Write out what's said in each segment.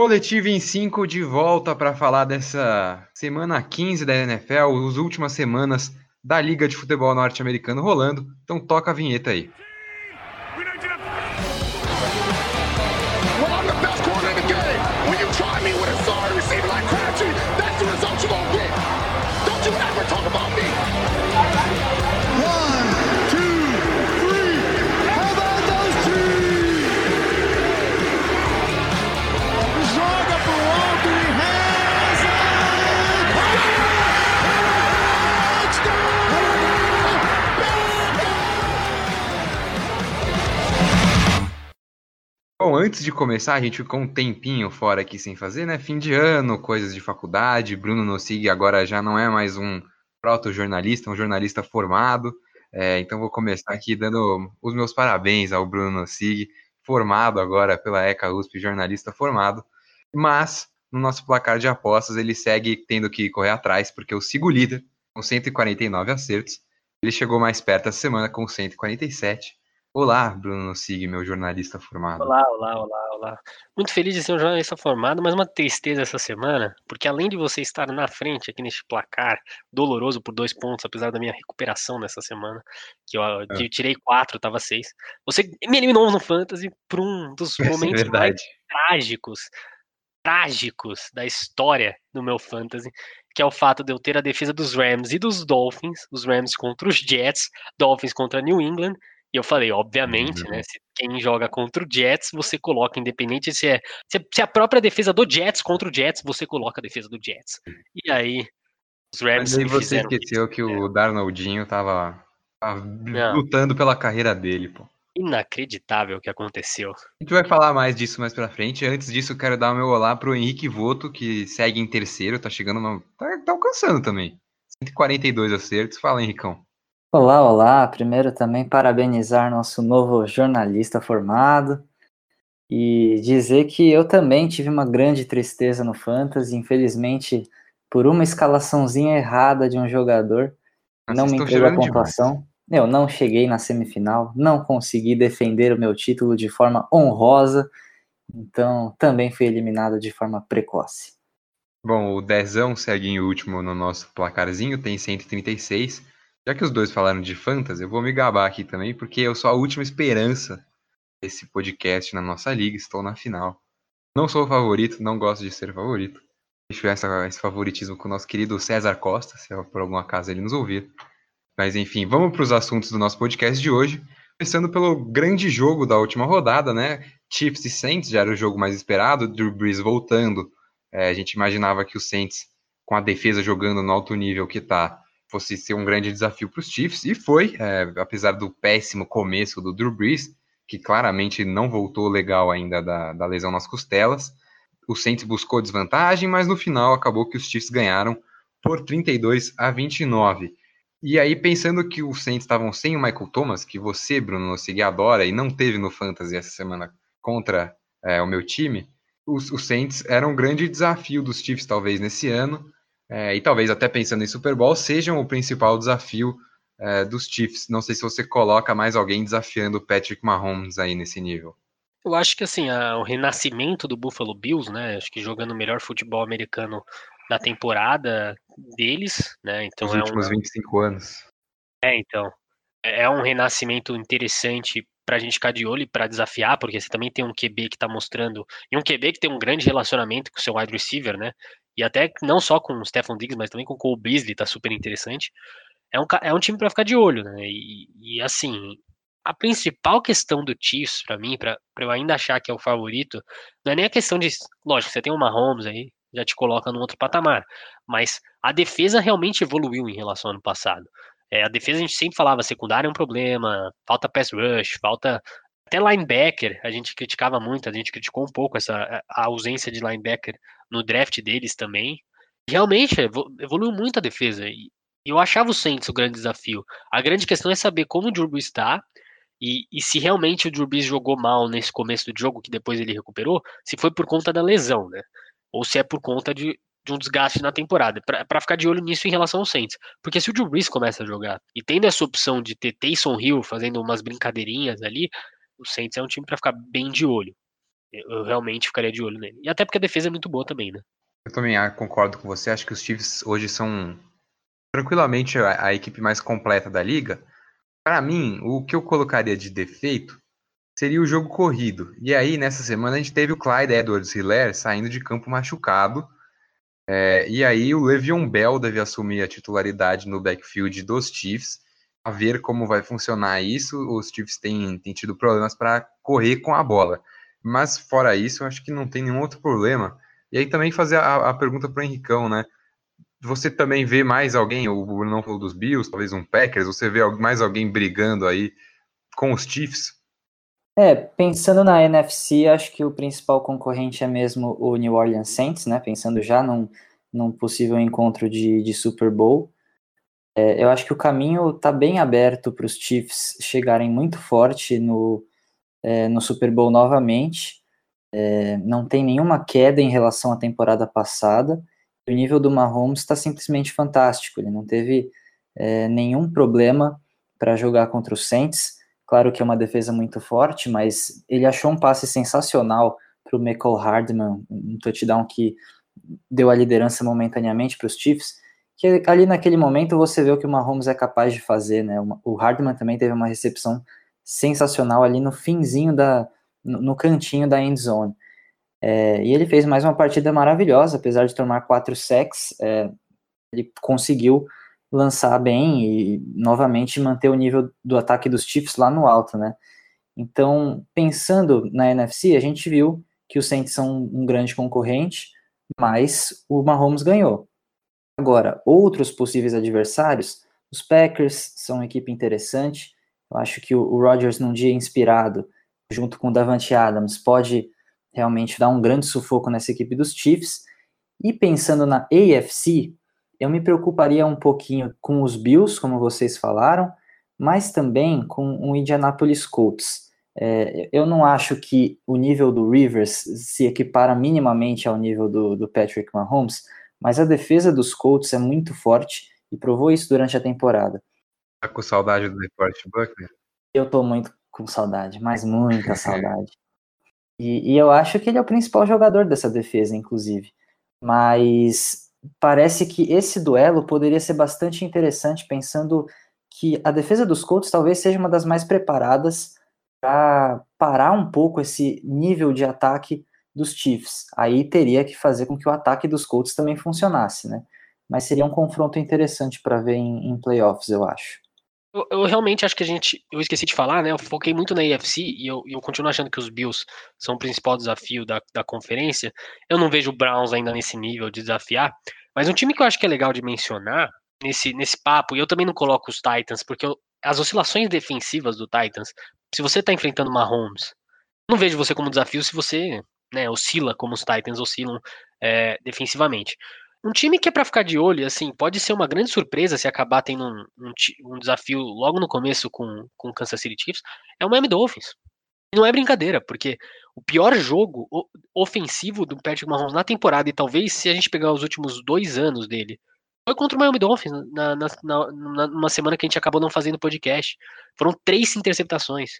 Coletivo em 5 de volta para falar dessa semana 15 da NFL, as últimas semanas da Liga de Futebol Norte-Americano rolando. Então toca a vinheta aí. Bom, antes de começar, a gente ficou um tempinho fora aqui sem fazer, né? Fim de ano, coisas de faculdade. Bruno Nossig agora já não é mais um proto-jornalista, um jornalista formado. É, então vou começar aqui dando os meus parabéns ao Bruno Nossig, formado agora pela ECA USP, jornalista formado. Mas no nosso placar de apostas ele segue tendo que correr atrás, porque eu sigo líder com 149 acertos. Ele chegou mais perto essa semana com 147. Olá, Bruno Sig, meu jornalista formado. Olá, olá, olá, olá. Muito feliz de ser um jornalista formado, mas uma tristeza essa semana, porque além de você estar na frente aqui neste placar doloroso por dois pontos, apesar da minha recuperação nessa semana, que eu, é. eu tirei quatro, tava seis, você me eliminou no Fantasy por um dos é momentos é mais trágicos, trágicos da história do meu Fantasy, que é o fato de eu ter a defesa dos Rams e dos Dolphins, os Rams contra os Jets, Dolphins contra New England, e eu falei, obviamente, uhum. né? Se quem joga contra o Jets, você coloca, independente se é, se é a própria defesa do Jets contra o Jets, você coloca a defesa do Jets. E aí, os Rams. Mas aí você esqueceu que, que o Darnoldinho tava, tava lutando pela carreira dele, pô. Inacreditável o que aconteceu. A gente vai falar mais disso mais pra frente. Antes disso, eu quero dar o meu olá pro Henrique Voto, que segue em terceiro, tá chegando. Uma... Tá, tá alcançando também. 142 acertos. Fala, Henricão. Olá, olá. Primeiro também parabenizar nosso novo jornalista formado e dizer que eu também tive uma grande tristeza no Fantasy, infelizmente, por uma escalaçãozinha errada de um jogador, Mas não me entregou a pontuação. Eu não cheguei na semifinal, não consegui defender o meu título de forma honrosa, então também fui eliminado de forma precoce. Bom, o Dezão segue em último no nosso placarzinho, tem 136. Já que os dois falaram de fantasy, eu vou me gabar aqui também, porque eu sou a última esperança desse podcast na nossa liga, estou na final. Não sou o favorito, não gosto de ser favorito. Deixo essa, esse favoritismo com o nosso querido César Costa, se por algum acaso ele nos ouvir. Mas enfim, vamos para os assuntos do nosso podcast de hoje. Começando pelo grande jogo da última rodada, né? Chiefs e Saints já era o jogo mais esperado, Drew Brees voltando. É, a gente imaginava que o Saints, com a defesa jogando no alto nível que está, fosse ser um grande desafio para os Chiefs, e foi, é, apesar do péssimo começo do Drew Brees, que claramente não voltou legal ainda da, da lesão nas costelas. O Saints buscou desvantagem, mas no final acabou que os Chiefs ganharam por 32 a 29. E aí, pensando que os Saints estavam sem o Michael Thomas, que você, Bruno Segui, adora e não teve no Fantasy essa semana contra é, o meu time, os, os Saints eram um grande desafio dos Chiefs, talvez, nesse ano é, e talvez até pensando em Super Bowl, sejam o principal desafio é, dos Chiefs. Não sei se você coloca mais alguém desafiando o Patrick Mahomes aí nesse nível. Eu acho que assim, a, o renascimento do Buffalo Bills, né? Acho que jogando o melhor futebol americano na temporada deles, né? Então Os é últimos um, 25 anos. É, então. É, é um renascimento interessante para a gente ficar de olho e para desafiar, porque você também tem um QB que está mostrando, e um QB que tem um grande relacionamento com o seu wide receiver, né? E até não só com o Stefan Diggs, mas também com o Cole Beasley, tá super interessante. É um, é um time para ficar de olho, né? E, e, assim, a principal questão do Chiefs, para mim, para eu ainda achar que é o favorito, não é nem a questão de. Lógico, você tem o Mahomes aí, já te coloca num outro patamar. Mas a defesa realmente evoluiu em relação ao ano passado. É, a defesa a gente sempre falava, secundária é um problema, falta pass rush, falta até linebacker, a gente criticava muito, a gente criticou um pouco essa a ausência de linebacker no draft deles também. Realmente evoluiu muito a defesa. E eu achava o Saints o grande desafio. A grande questão é saber como o Drew está e, e, se realmente o Drew jogou mal nesse começo do jogo, que depois ele recuperou, se foi por conta da lesão, né? Ou se é por conta de, de um desgaste na temporada. para ficar de olho nisso em relação ao Saints. Porque se o Drew começa a jogar e tendo essa opção de ter Taysom Hill fazendo umas brincadeirinhas ali, o Saints é um time para ficar bem de olho. Eu, realmente ficaria de olho nele. E até porque a defesa é muito boa também, né? Eu também ah, concordo com você. Acho que os Chiefs hoje são tranquilamente a, a equipe mais completa da liga. Para mim, o que eu colocaria de defeito seria o jogo corrido. E aí, nessa semana, a gente teve o Clyde Edwards Hiller saindo de campo machucado. É, e aí, o Le'Veon Bell deve assumir a titularidade no backfield dos Chiefs. A ver como vai funcionar isso. Os Chiefs têm, têm tido problemas para correr com a bola. Mas, fora isso, eu acho que não tem nenhum outro problema. E aí, também fazer a, a pergunta para o Henricão, né? Você também vê mais alguém, o Bruno falou dos Bills, talvez um Packers, você vê mais alguém brigando aí com os Chiefs? É, pensando na NFC, acho que o principal concorrente é mesmo o New Orleans Saints, né? Pensando já num, num possível encontro de, de Super Bowl. É, eu acho que o caminho está bem aberto para os Chiefs chegarem muito forte no, é, no Super Bowl novamente. É, não tem nenhuma queda em relação à temporada passada. O nível do Mahomes está simplesmente fantástico. Ele não teve é, nenhum problema para jogar contra os Saints. Claro que é uma defesa muito forte, mas ele achou um passe sensacional para o Michael Hardman, um touchdown que deu a liderança momentaneamente para os Chiefs. Que ali naquele momento você vê o que o Mahomes é capaz de fazer, né? O Hardman também teve uma recepção sensacional ali no finzinho da, no, cantinho da end zone. É, e ele fez mais uma partida maravilhosa, apesar de tomar quatro sacks, é, ele conseguiu lançar bem e novamente manter o nível do ataque dos Chiefs lá no alto, né? Então, pensando na NFC, a gente viu que os Saints são um grande concorrente, mas o Mahomes ganhou. Agora, outros possíveis adversários, os Packers são uma equipe interessante. Eu acho que o Rodgers, num dia inspirado, junto com o Davante Adams, pode realmente dar um grande sufoco nessa equipe dos Chiefs. E pensando na AFC, eu me preocuparia um pouquinho com os Bills, como vocês falaram, mas também com o Indianapolis Colts. É, eu não acho que o nível do Rivers se equipara minimamente ao nível do, do Patrick Mahomes, mas a defesa dos Colts é muito forte e provou isso durante a temporada. Tá com saudade do Report Buckner? Eu tô muito com saudade, mas muita saudade. E, e, eu acho que ele é o principal jogador dessa defesa, inclusive. Mas parece que esse duelo poderia ser bastante interessante, pensando que a defesa dos Colts talvez seja uma das mais preparadas para parar um pouco esse nível de ataque dos Chiefs. Aí teria que fazer com que o ataque dos Colts também funcionasse, né? Mas seria um confronto interessante para ver em, em, playoffs, eu acho. Eu, eu, realmente acho que a gente. Eu esqueci de falar, né? Eu foquei muito na AFC e eu, eu continuo achando que os Bills são o principal desafio da, da conferência. Eu não vejo o Browns ainda nesse nível de desafiar. Mas um time que eu acho que é legal de mencionar nesse, nesse papo, e eu também não coloco os Titans, porque eu, as oscilações defensivas do Titans, se você está enfrentando Mahomes, não vejo você como desafio se você né, oscila como os Titans oscilam é, defensivamente. Um time que é para ficar de olho, assim, pode ser uma grande surpresa se acabar tendo um, um, um desafio logo no começo com o Kansas City Chiefs, é o Miami Dolphins. E não é brincadeira, porque o pior jogo ofensivo do Patrick Mahomes na temporada, e talvez se a gente pegar os últimos dois anos dele, foi contra o Miami Dolphins, na, na, na, numa semana que a gente acabou não fazendo podcast. Foram três interceptações.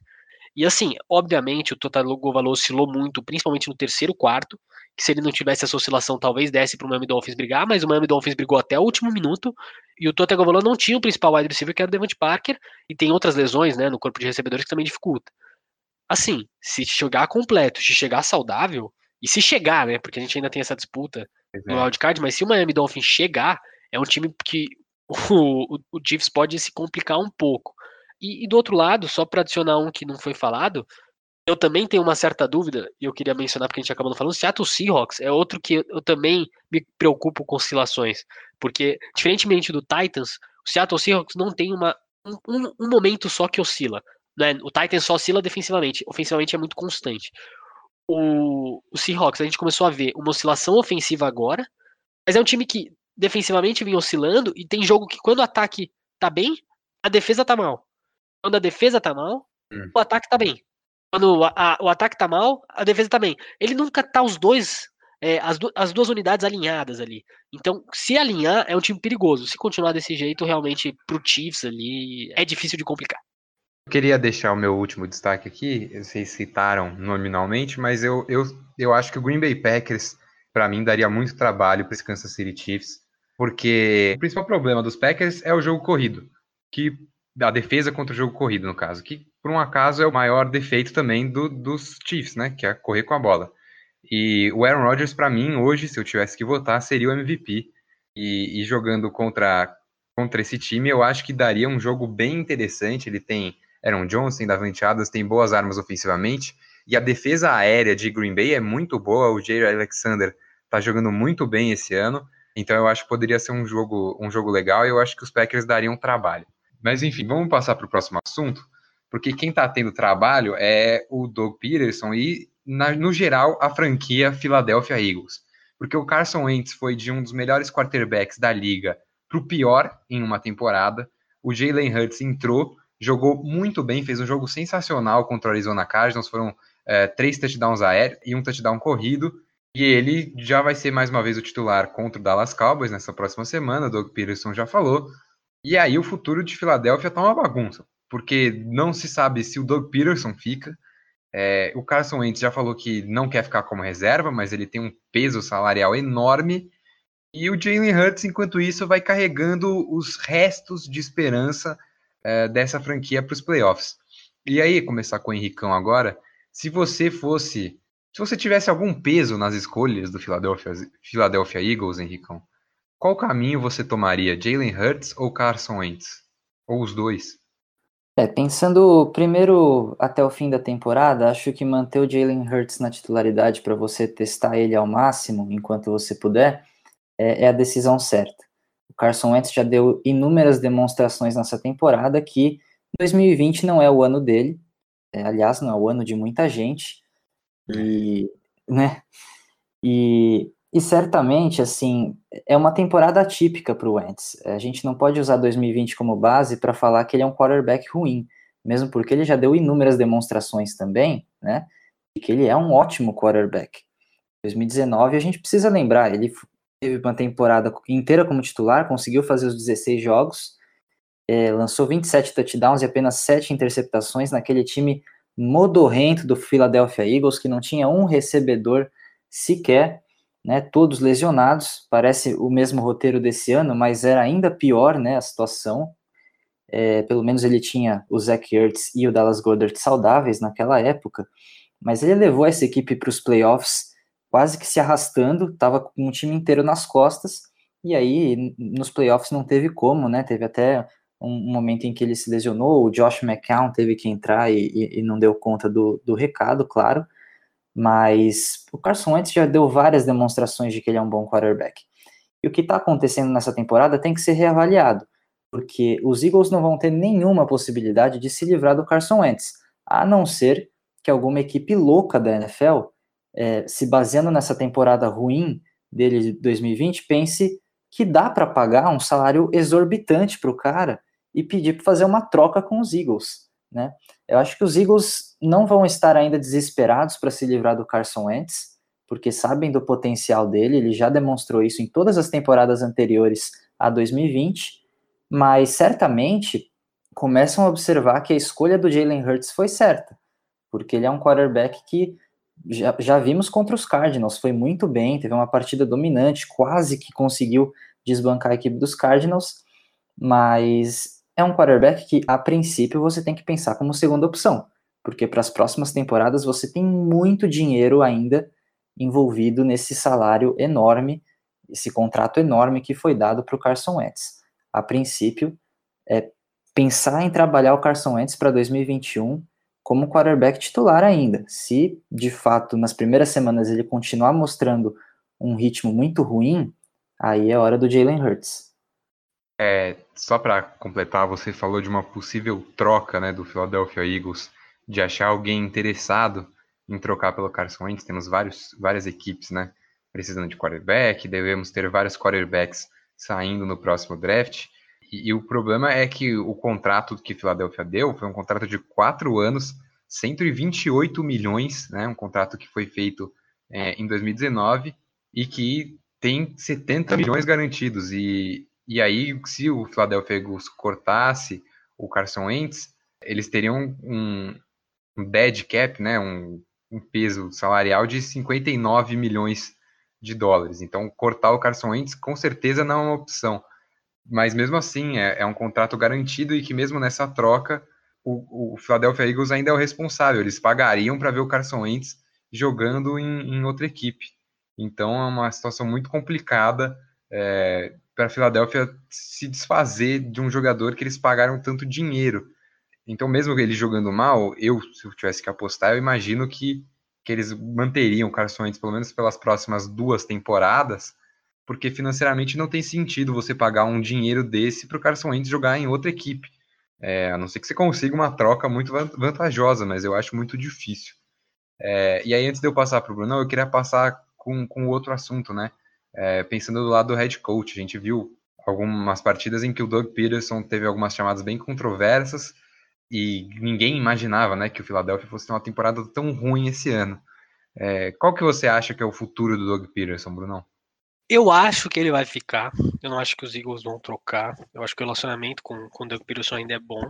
E assim, obviamente, o Total Valor oscilou muito, principalmente no terceiro quarto, que se ele não tivesse essa oscilação, talvez desse para o Miami Dolphins brigar, mas o Miami Dolphins brigou até o último minuto, e o Total Valor não tinha o principal wide receiver, que era o Devante Parker, e tem outras lesões, né, no corpo de recebedores que também dificulta. Assim, se chegar completo, se chegar saudável, e se chegar, né, porque a gente ainda tem essa disputa no é. wildcard, mas se o Miami Dolphins chegar, é um time que o, o, o Chiefs pode se complicar um pouco. E, e do outro lado, só para adicionar um que não foi falado, eu também tenho uma certa dúvida, e eu queria mencionar porque a gente acabou não falando, Seattle Seahawks é outro que eu também me preocupo com oscilações, porque, diferentemente do Titans, o Seattle Seahawks não tem uma, um, um momento só que oscila. Né? O Titans só oscila defensivamente, ofensivamente é muito constante. O, o Seahawks, a gente começou a ver uma oscilação ofensiva agora, mas é um time que defensivamente vem oscilando e tem jogo que quando o ataque tá bem, a defesa tá mal. Quando a defesa tá mal, hum. o ataque tá bem. Quando a, a, o ataque tá mal, a defesa tá bem. Ele nunca tá os dois, é, as, as duas unidades alinhadas ali. Então, se alinhar, é um time perigoso. Se continuar desse jeito, realmente, pro Chiefs ali, é difícil de complicar. Queria deixar o meu último destaque aqui, vocês citaram nominalmente, mas eu, eu, eu acho que o Green Bay Packers, para mim, daria muito trabalho para esse Kansas City Chiefs, porque o principal problema dos Packers é o jogo corrido, que a defesa contra o jogo corrido, no caso, que por um acaso é o maior defeito também do, dos Chiefs, né, que é correr com a bola. E o Aaron Rodgers, para mim, hoje, se eu tivesse que votar, seria o MVP. E, e jogando contra, contra esse time, eu acho que daria um jogo bem interessante. Ele tem Aaron Jones, tem Davante Adams, tem boas armas ofensivamente. E a defesa aérea de Green Bay é muito boa. O Jair Alexander tá jogando muito bem esse ano. Então eu acho que poderia ser um jogo, um jogo legal e eu acho que os Packers dariam trabalho. Mas enfim, vamos passar para o próximo assunto, porque quem está tendo trabalho é o Doug Peterson e, na, no geral, a franquia Philadelphia Eagles. Porque o Carson Wentz foi de um dos melhores quarterbacks da liga para o pior em uma temporada. O Jalen Hurts entrou jogou muito bem, fez um jogo sensacional contra o Arizona Cardinals, foram é, três touchdowns aéreos e um touchdown corrido, e ele já vai ser mais uma vez o titular contra o Dallas Cowboys nessa próxima semana, o Doug Peterson já falou, e aí o futuro de Filadélfia tá uma bagunça, porque não se sabe se o Doug Peterson fica, é, o Carson Wentz já falou que não quer ficar como reserva, mas ele tem um peso salarial enorme, e o Jalen Hurts, enquanto isso, vai carregando os restos de esperança é, dessa franquia para os playoffs. E aí, começar com o Henricão agora, se você fosse, se você tivesse algum peso nas escolhas do Philadelphia, Philadelphia Eagles, Henricão, qual caminho você tomaria, Jalen Hurts ou Carson Wentz? Ou os dois? É, pensando primeiro até o fim da temporada, acho que manter o Jalen Hurts na titularidade para você testar ele ao máximo enquanto você puder é, é a decisão certa. Carson Wentz já deu inúmeras demonstrações nessa temporada que 2020 não é o ano dele, é, aliás, não é o ano de muita gente, e, né, e, e certamente, assim, é uma temporada atípica para o Wentz. A gente não pode usar 2020 como base para falar que ele é um quarterback ruim, mesmo porque ele já deu inúmeras demonstrações também, né, de que ele é um ótimo quarterback. 2019 a gente precisa lembrar, ele teve uma temporada inteira como titular, conseguiu fazer os 16 jogos, é, lançou 27 touchdowns e apenas 7 interceptações naquele time modorrento do Philadelphia Eagles, que não tinha um recebedor sequer, né, todos lesionados, parece o mesmo roteiro desse ano, mas era ainda pior né, a situação, é, pelo menos ele tinha o Zach Ertz e o Dallas Goddard saudáveis naquela época, mas ele levou essa equipe para os playoffs quase que se arrastando, estava com o time inteiro nas costas, e aí nos playoffs não teve como, né? Teve até um momento em que ele se lesionou, o Josh McCown teve que entrar e, e, e não deu conta do, do recado, claro, mas o Carson Wentz já deu várias demonstrações de que ele é um bom quarterback. E o que está acontecendo nessa temporada tem que ser reavaliado, porque os Eagles não vão ter nenhuma possibilidade de se livrar do Carson Wentz, a não ser que alguma equipe louca da NFL é, se baseando nessa temporada ruim dele de 2020, pense que dá para pagar um salário exorbitante para o cara e pedir para fazer uma troca com os Eagles, né? Eu acho que os Eagles não vão estar ainda desesperados para se livrar do Carson Wentz, porque sabem do potencial dele, ele já demonstrou isso em todas as temporadas anteriores a 2020, mas certamente começam a observar que a escolha do Jalen Hurts foi certa, porque ele é um quarterback que já, já vimos contra os Cardinals, foi muito bem, teve uma partida dominante, quase que conseguiu desbancar a equipe dos Cardinals, mas é um quarterback que, a princípio, você tem que pensar como segunda opção, porque para as próximas temporadas você tem muito dinheiro ainda envolvido nesse salário enorme, esse contrato enorme que foi dado para o Carson Wentz. A princípio, é pensar em trabalhar o Carson Wentz para 2021 como quarterback titular ainda. Se de fato nas primeiras semanas ele continuar mostrando um ritmo muito ruim, aí é hora do Jalen Hurts. É, só para completar, você falou de uma possível troca né, do Philadelphia Eagles, de achar alguém interessado em trocar pelo Carson Wentz. Temos vários, várias equipes né, precisando de quarterback, devemos ter vários quarterbacks saindo no próximo draft. E, e, o problema é que o contrato que Filadélfia deu foi um contrato de quatro anos, 128 milhões, né? Um contrato que foi feito é, em 2019 e que tem 70 milhões garantidos. E, e aí, se o Philadelphia Eagles cortasse o Carson Wentz, eles teriam um, um dead cap, né, um, um peso salarial de 59 milhões de dólares. Então, cortar o Carson Wentz com certeza não é uma opção. Mas mesmo assim, é, é um contrato garantido e que mesmo nessa troca, o, o, Philadelphia Eagles ainda é o responsável. Eles pagariam para ver o Carson Wentz jogando em, em, outra equipe. Então é uma situação muito complicada é, para a Philadelphia se desfazer de um jogador que eles pagaram tanto dinheiro. Então, mesmo ele jogando mal, eu, se eu tivesse que apostar, eu imagino que, que eles manteriam o Carson Wentz pelo menos pelas próximas duas temporadas, porque financeiramente não tem sentido você pagar um dinheiro desse para o Carson Wentz jogar em outra equipe. É, a não ser que você consiga uma troca muito vantajosa, mas eu acho muito difícil. É, e aí, antes de eu passar para o Bruno, eu queria passar com, com outro assunto, né? É, pensando do lado do head coach, a gente viu algumas partidas em que o Doug Peterson teve algumas chamadas bem controversas, e ninguém imaginava né, que o Philadelphia fosse ter uma temporada tão ruim esse ano. É, qual que você acha que é o futuro do Doug Peterson, Brunão? Eu acho que ele vai ficar. Eu não acho que os Eagles vão trocar. Eu acho que o relacionamento com, com o Doug Peterson ainda é bom.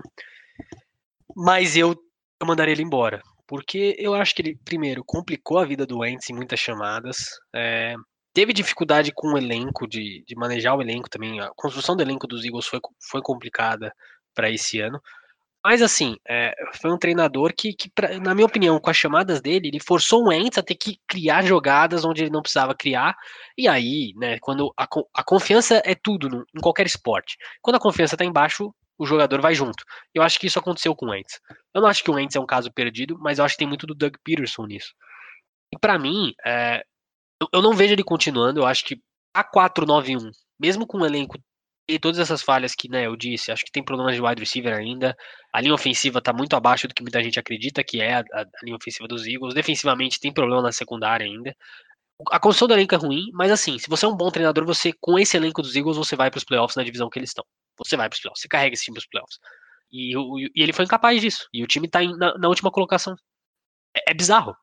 Mas eu, eu mandaria ele embora. Porque eu acho que ele, primeiro, complicou a vida do Wentz em muitas chamadas. É, teve dificuldade com o elenco, de, de manejar o elenco também. A construção do elenco dos Eagles foi, foi complicada para esse ano. Mas assim, é, foi um treinador que, que pra, na minha opinião, com as chamadas dele, ele forçou o Wentz a ter que criar jogadas onde ele não precisava criar. E aí, né, quando a, a confiança é tudo no, em qualquer esporte. Quando a confiança tá embaixo, o jogador vai junto. Eu acho que isso aconteceu com o Wentz. Eu não acho que o Wentz é um caso perdido, mas eu acho que tem muito do Doug Peterson nisso. E para mim, é, eu, eu não vejo ele continuando. Eu acho que a 4-9-1, mesmo com um elenco e todas essas falhas que né, eu disse, acho que tem problemas de wide receiver ainda. A linha ofensiva está muito abaixo do que muita gente acredita que é a, a, linha ofensiva dos Eagles. Defensivamente tem problema na secundária ainda. A construção do elenco é ruim, mas assim, se você é um bom treinador, você com esse elenco dos Eagles, você vai para os playoffs na divisão que eles estão. Você vai para os playoffs, você carrega esse time para os playoffs. E, e, ele foi incapaz disso. E o time está na, na, última colocação. É, é bizarro.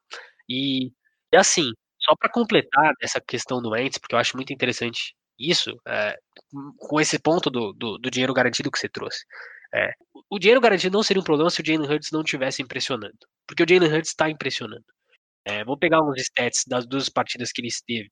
E, e assim, só para completar essa questão do Ents, porque eu acho muito interessante isso, é, com esse ponto do, do, do, dinheiro garantido que você trouxe. É, o dinheiro garantido não seria um problema se o Jalen Hurts não estivesse impressionando. Porque o Jalen Hurts está impressionando. É, vou pegar uns stats das duas partidas que ele esteve.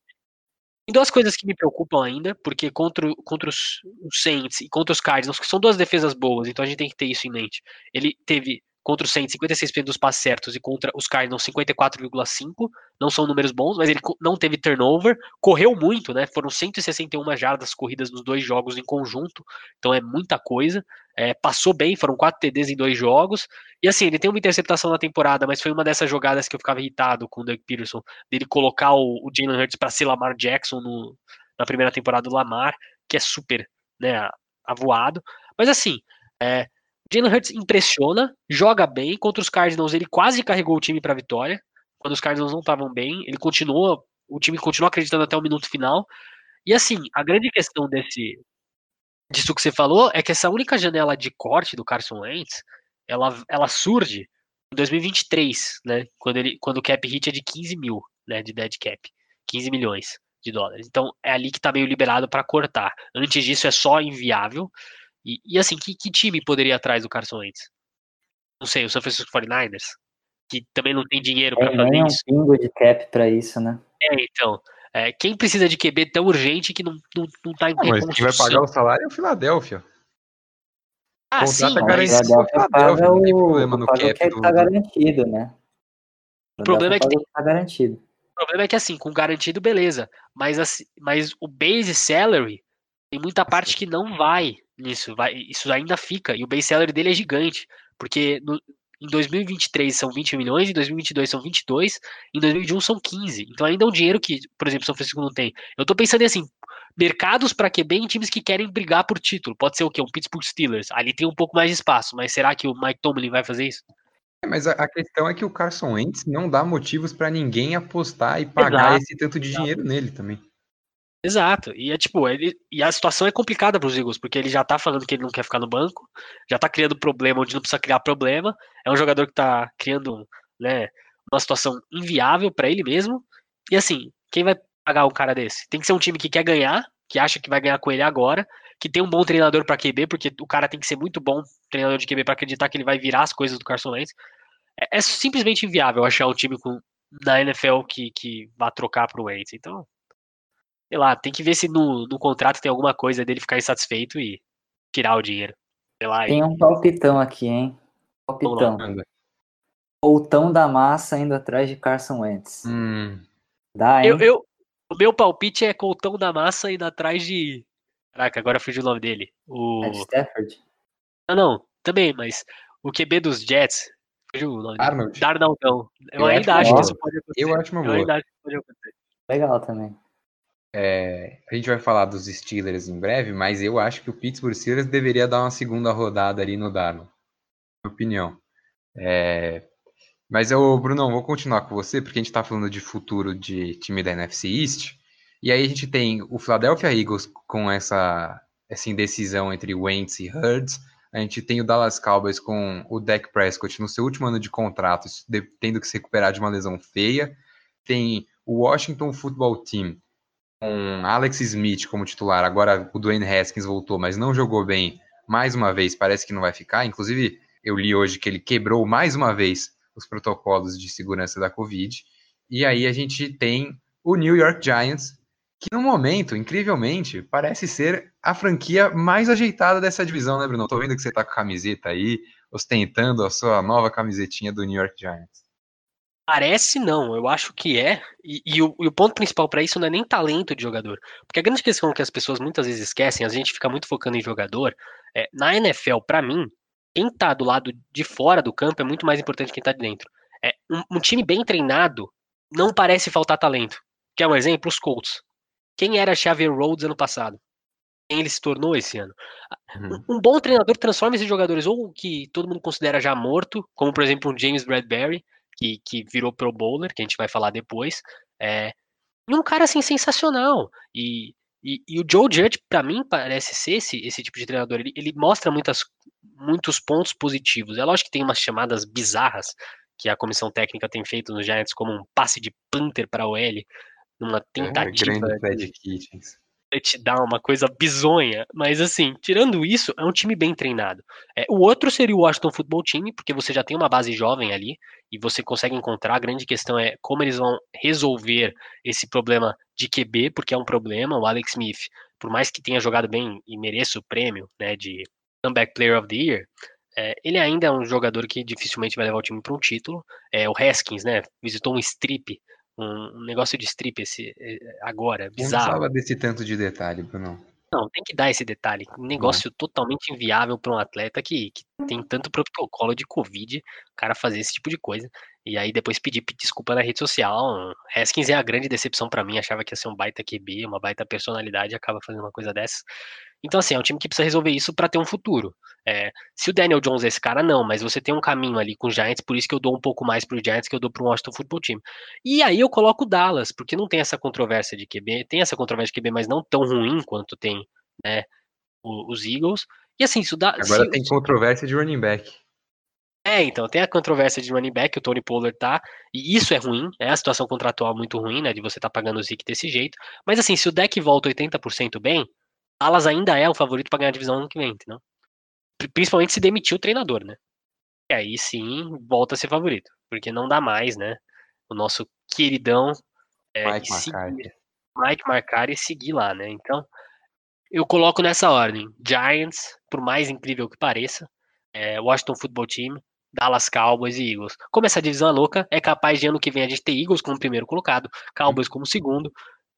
Tem duas coisas que me preocupam ainda, porque contra, contra os, os Saints e contra os Cardinals, que são duas defesas boas, então a gente tem que ter isso em mente. Ele teve contra o Saints 56% dos passes certos e contra os Cardinals 54,5%. Não são números bons, mas ele não teve turnover, correu muito, né? Foram 161 jardas corridas nos dois jogos em conjunto, então é muita coisa. É, passou bem, foram quatro TDs em dois jogos. E assim, ele tem uma interceptação na temporada, mas foi uma dessas jogadas que eu ficava irritado com o Doug Peterson, dele colocar o, o Jalen Hurts para ser Lamar Jackson no, na primeira temporada do Lamar, que é super né, avoado. Mas assim, é, Jalen Hurts impressiona, joga bem. Contra os Cardinals, ele quase carregou o time para a vitória. Quando os Cardinals não estavam bem, ele continua, o time continua acreditando até o minuto final. E assim, a grande questão desse disso que você falou é que essa única janela de corte do Carson Wentz, ela, ela surge em 2023, né? Quando, ele, quando o cap hit é de 15 mil, né? De dead cap, 15 milhões de dólares. Então é ali que está meio liberado para cortar. Antes disso é só inviável. E, e assim, que, que, time poderia ir atrás do Carson Wentz? Não sei, o San Francisco 49ers, que também não tem dinheiro para é, fazer nem isso. um pingo de cap para isso, né? É, então. É, quem precisa de QB tão urgente que não, não, não tá em ah, Mas quem vai pagar o salário é o Philadelphia. Ah, o sim, é mas o Philadelphia paga não tem problema no cap. O tá garantido, né? O, problema é que tem... tá garantido. O problema é que assim, com garantido, beleza. Mas, assim, mas o base salary tem muita parte que não vai nisso. Vai, isso ainda fica. E o base salary dele é gigante. Porque no, em 2023 são 20 milhões, em 2022 são 22, em 2021 são 15. Então ainda é um dinheiro que, por exemplo, São Francisco não tem. Eu tô pensando em assim, mercados para QB em times que querem brigar por título. Pode ser o quê? Um Pittsburgh Steelers. Ali tem um pouco mais de espaço, mas será que o Mike Tomlin vai fazer isso? É, mas a, a, questão é que o Carson Wentz não dá motivos para ninguém apostar e pagar Exato. esse tanto de dinheiro nele também. Exato. E é tipo, ele, e a situação é complicada para os Eagles, porque ele já tá falando que ele não quer ficar no banco, já tá criando problema onde não precisa criar problema. É um jogador que tá criando, né, uma situação inviável para ele mesmo. E assim, quem vai pagar um cara desse? Tem que ser um time que quer ganhar, que acha que vai ganhar com ele agora, que tem um bom treinador para QB, porque o cara tem que ser muito bom treinador de QB para acreditar que ele vai virar as coisas do Carson Wentz. É, é simplesmente inviável achar um time com, na NFL que, que vá trocar pro Wentz. Então, sei lá, tem que ver se no, no contrato tem alguma coisa dele ficar insatisfeito e tirar o dinheiro. Sei lá. Tem um palpitão aqui, hein? Palpitão. Poltão da massa indo atrás de Carson Wentz. Hum. Dá, hein? Eu, eu, o meu palpite é Coltão da massa indo atrás de. Caraca, agora fugiu o nome dele. O... É de Stafford? Não, não, também, mas o QB dos Jets. Fugiu o nome Arnold. dele. Darnaldão. Eu, Eu ainda acho que boa. isso pode acontecer. Eu acho uma Eu boa. ainda acho que pode acontecer. Legal também. É, a gente vai falar dos Steelers em breve, mas eu acho que o Pittsburgh Steelers deveria dar uma segunda rodada ali no Darnold. Minha opinião. É, mas eu, Brunão, vou continuar com você, porque a gente está falando de futuro de time da NFC East. E aí a gente tem o Philadelphia Eagles com essa, essa indecisão entre Wentz e Hurts. A gente tem o Dallas Cowboys com o Dak Prescott no seu último ano de contrato, tendo que se recuperar de uma lesão feia. Tem o Washington Football Team com Alex Smith como titular. Agora o Dwayne Haskins voltou, mas não jogou bem mais uma vez. Parece que não vai ficar. Inclusive, eu li hoje que ele quebrou mais uma vez os protocolos de segurança da Covid. E aí a gente tem o New York Giants, que no momento, incrivelmente, parece ser a franquia mais ajeitada dessa divisão, né, Bruno? Tô vendo que você tá com a camiseta aí, ostentando a sua nova camisetinha do New York Giants. Parece não, eu acho que é. E, e o, e o ponto principal para isso não é nem talento de jogador. Porque a grande questão que as pessoas muitas vezes esquecem, a gente fica muito focando em jogador, é, na NFL, para mim, quem tá do lado de fora do campo é muito mais importante que quem tá de dentro. É, um, um time bem treinado não parece faltar talento. Quer um exemplo? Os Colts. Quem era Xavier Rhodes ano passado? Quem ele se tornou esse ano? Uhum. Um bom treinador transforma esses jogadores ou que todo mundo considera já morto, como por exemplo um James Bradbury, que, que virou pro bowler, que a gente vai falar depois, é, e um cara assim sensacional. E, e, e o Joe Judge, para mim, parece ser esse, esse tipo de treinador. Ele, ele mostra muitas, muitos pontos positivos. É lógico que tem umas chamadas bizarras que a comissão técnica tem feito nos Giants, como um passe de punter para o L, numa tentativa É, grande de-. Touchdown, uma coisa bizonha. Mas assim, tirando isso, é um time bem treinado. É, o outro seria o Washington Football Team, porque você já tem uma base jovem ali e você consegue encontrar. A grande questão é como eles vão resolver esse problema de QB, porque é um problema. O Alex Smith, por mais que tenha jogado bem e mereça o prêmio né, de Comeback Player of the Year, é, ele ainda é um jogador que dificilmente vai levar o time para um título. É, o Haskins, né, visitou um strip, um, um negócio de strip esse, é, agora, Não bizarro. precisava desse tanto de detalhe, Bruno. Não, tem que dar esse detalhe. Um negócio totalmente inviável para um atleta que, que tem tanto protocolo de Covid, o cara fazer esse tipo de coisa. E aí depois pedir pe- desculpa na rede social. Haskins é a grande decepção para mim. Achava que ia ser um baita QB, uma baita personalidade, acaba fazendo uma coisa dessa. Então, assim, é um time que precisa resolver isso para ter um futuro. É, se o Daniel Jones é esse cara, não, mas você tem um caminho ali com o Giants, por isso que eu dou um pouco mais pro Giants que eu dou pro Washington Football Team. E aí eu coloco o Dallas, porque não tem essa controvérsia de QB, tem essa controvérsia de QB, mas não tão ruim quanto tem, né, os Eagles. E assim, se o da, Agora se- tem controvérsia de running back. é, então, tem a controvérsia de running back, o Tony Pollard tá, e isso é ruim, é a situação contratual muito ruim, né, de você tá pagando o Zeke desse jeito, mas assim, se o deck volta 80% bem, Dallas ainda é o favorito para ganhar a divisão ano que vem? Pri- Principalmente se demitir o treinador, né? E aí sim, volta a ser favorito, porque não dá mais, né, o nosso queridão é, Mike seguir- McCarthy. Mike marcar e seguir lá, né? Então, eu coloco nessa ordem: Giants, por mais incrível que pareça, é, Washington Football Team, Dallas Cowboys e Eagles. Como essa divisão é louca, é capaz de ano que vem a gente ter Eagles como primeiro colocado, Cowboys como segundo,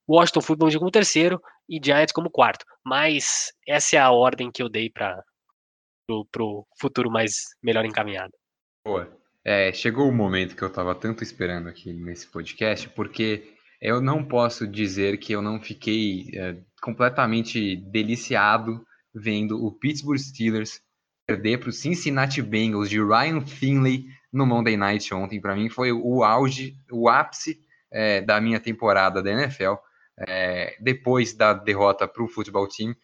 Washington Football como terceiro e Giants como quarto. Mas essa é a ordem que eu dei para pro futuro mais melhor encaminhado. Boa. É, chegou o momento que eu estava tanto esperando aqui nesse podcast, porque eu não posso dizer que eu não fiquei é, completamente deliciado vendo o Pittsburgh Steelers perder para o Cincinnati Bengals de Ryan Finley no Monday Night ontem. Para mim foi o auge, o ápice é, da minha temporada da NFL. É, depois da derrota para o futebol team,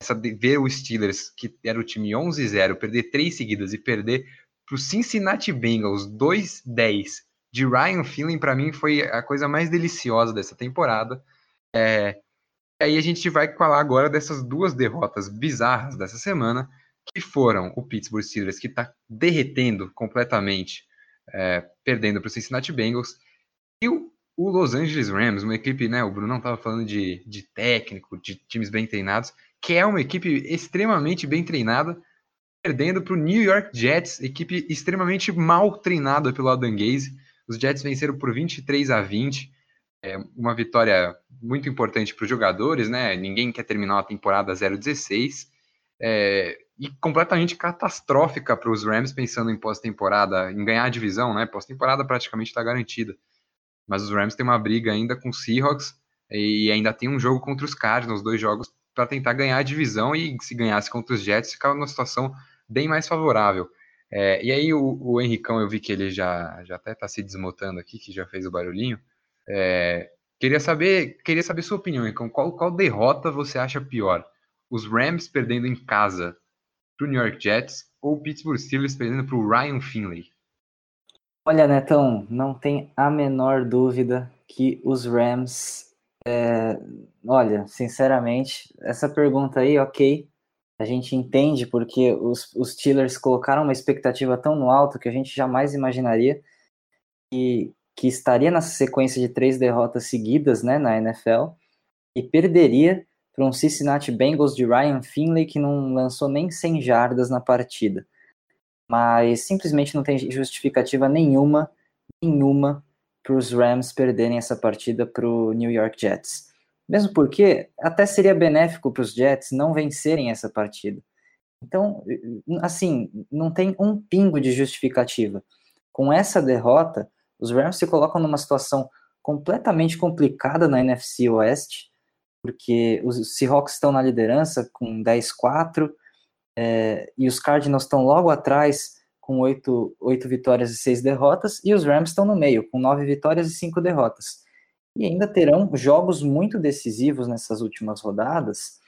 essa de, ver o Steelers, que era o time 11-0, perder três seguidas e perder para o Cincinnati Bengals 2-10 de Ryan Finley, para mim foi a coisa mais deliciosa dessa temporada. É, aí a gente vai falar agora dessas duas derrotas bizarras dessa semana, que foram o Pittsburgh Steelers, que está derretendo completamente, é, perdendo para o Cincinnati Bengals, e o, o, Los Angeles Rams, uma equipe, né, o Bruno estava falando de, de técnico, de times bem treinados, que é uma equipe extremamente bem treinada, perdendo para o New York Jets, equipe extremamente mal treinada pelo Adam Gaze. Os Jets venceram por 23 a 20, é uma vitória muito importante para os jogadores, né? Ninguém quer terminar a temporada 0-16. É, e completamente catastrófica para os Rams pensando em pós-temporada, em ganhar a divisão, né? Pós-temporada praticamente está garantida. Mas os Rams têm uma briga ainda com os Seahawks e ainda tem um jogo contra os Cardinals, dois jogos para tentar ganhar a divisão e se ganhasse contra os Jets ficava numa situação bem mais favorável. É, e aí o, o Henricão, eu vi que ele já, já até está se desmotando aqui, que já fez o barulhinho. É, queria saber queria saber sua opinião, Henricão. Qual, qual derrota você acha pior? Os Rams perdendo em casa para o New York Jets ou o Pittsburgh Steelers perdendo para o Ryan Finley? Olha, Netão, não tem a menor dúvida que os Rams. É... Olha, sinceramente, essa pergunta aí, ok, a gente entende porque os, os Steelers colocaram uma expectativa tão no alto que a gente jamais imaginaria que, que estaria nessa sequência de três derrotas seguidas né, na NFL e perderia para um Cincinnati Bengals de Ryan Finley que não lançou nem 100 jardas na partida. Mas simplesmente não tem justificativa nenhuma, nenhuma para os Rams perderem essa partida para o New York Jets. Mesmo porque até seria benéfico para os Jets não vencerem essa partida. Então, assim, não tem um pingo de justificativa. Com essa derrota, os Rams se colocam numa situação completamente complicada na NFC Oeste, porque os Seahawks estão na liderança com 10-4 é, e os Cardinals estão logo atrás com 8, 8 vitórias e 6 derrotas, e os Rams estão no meio, com 9 vitórias e 5 derrotas. E ainda terão jogos muito decisivos nessas últimas rodadas,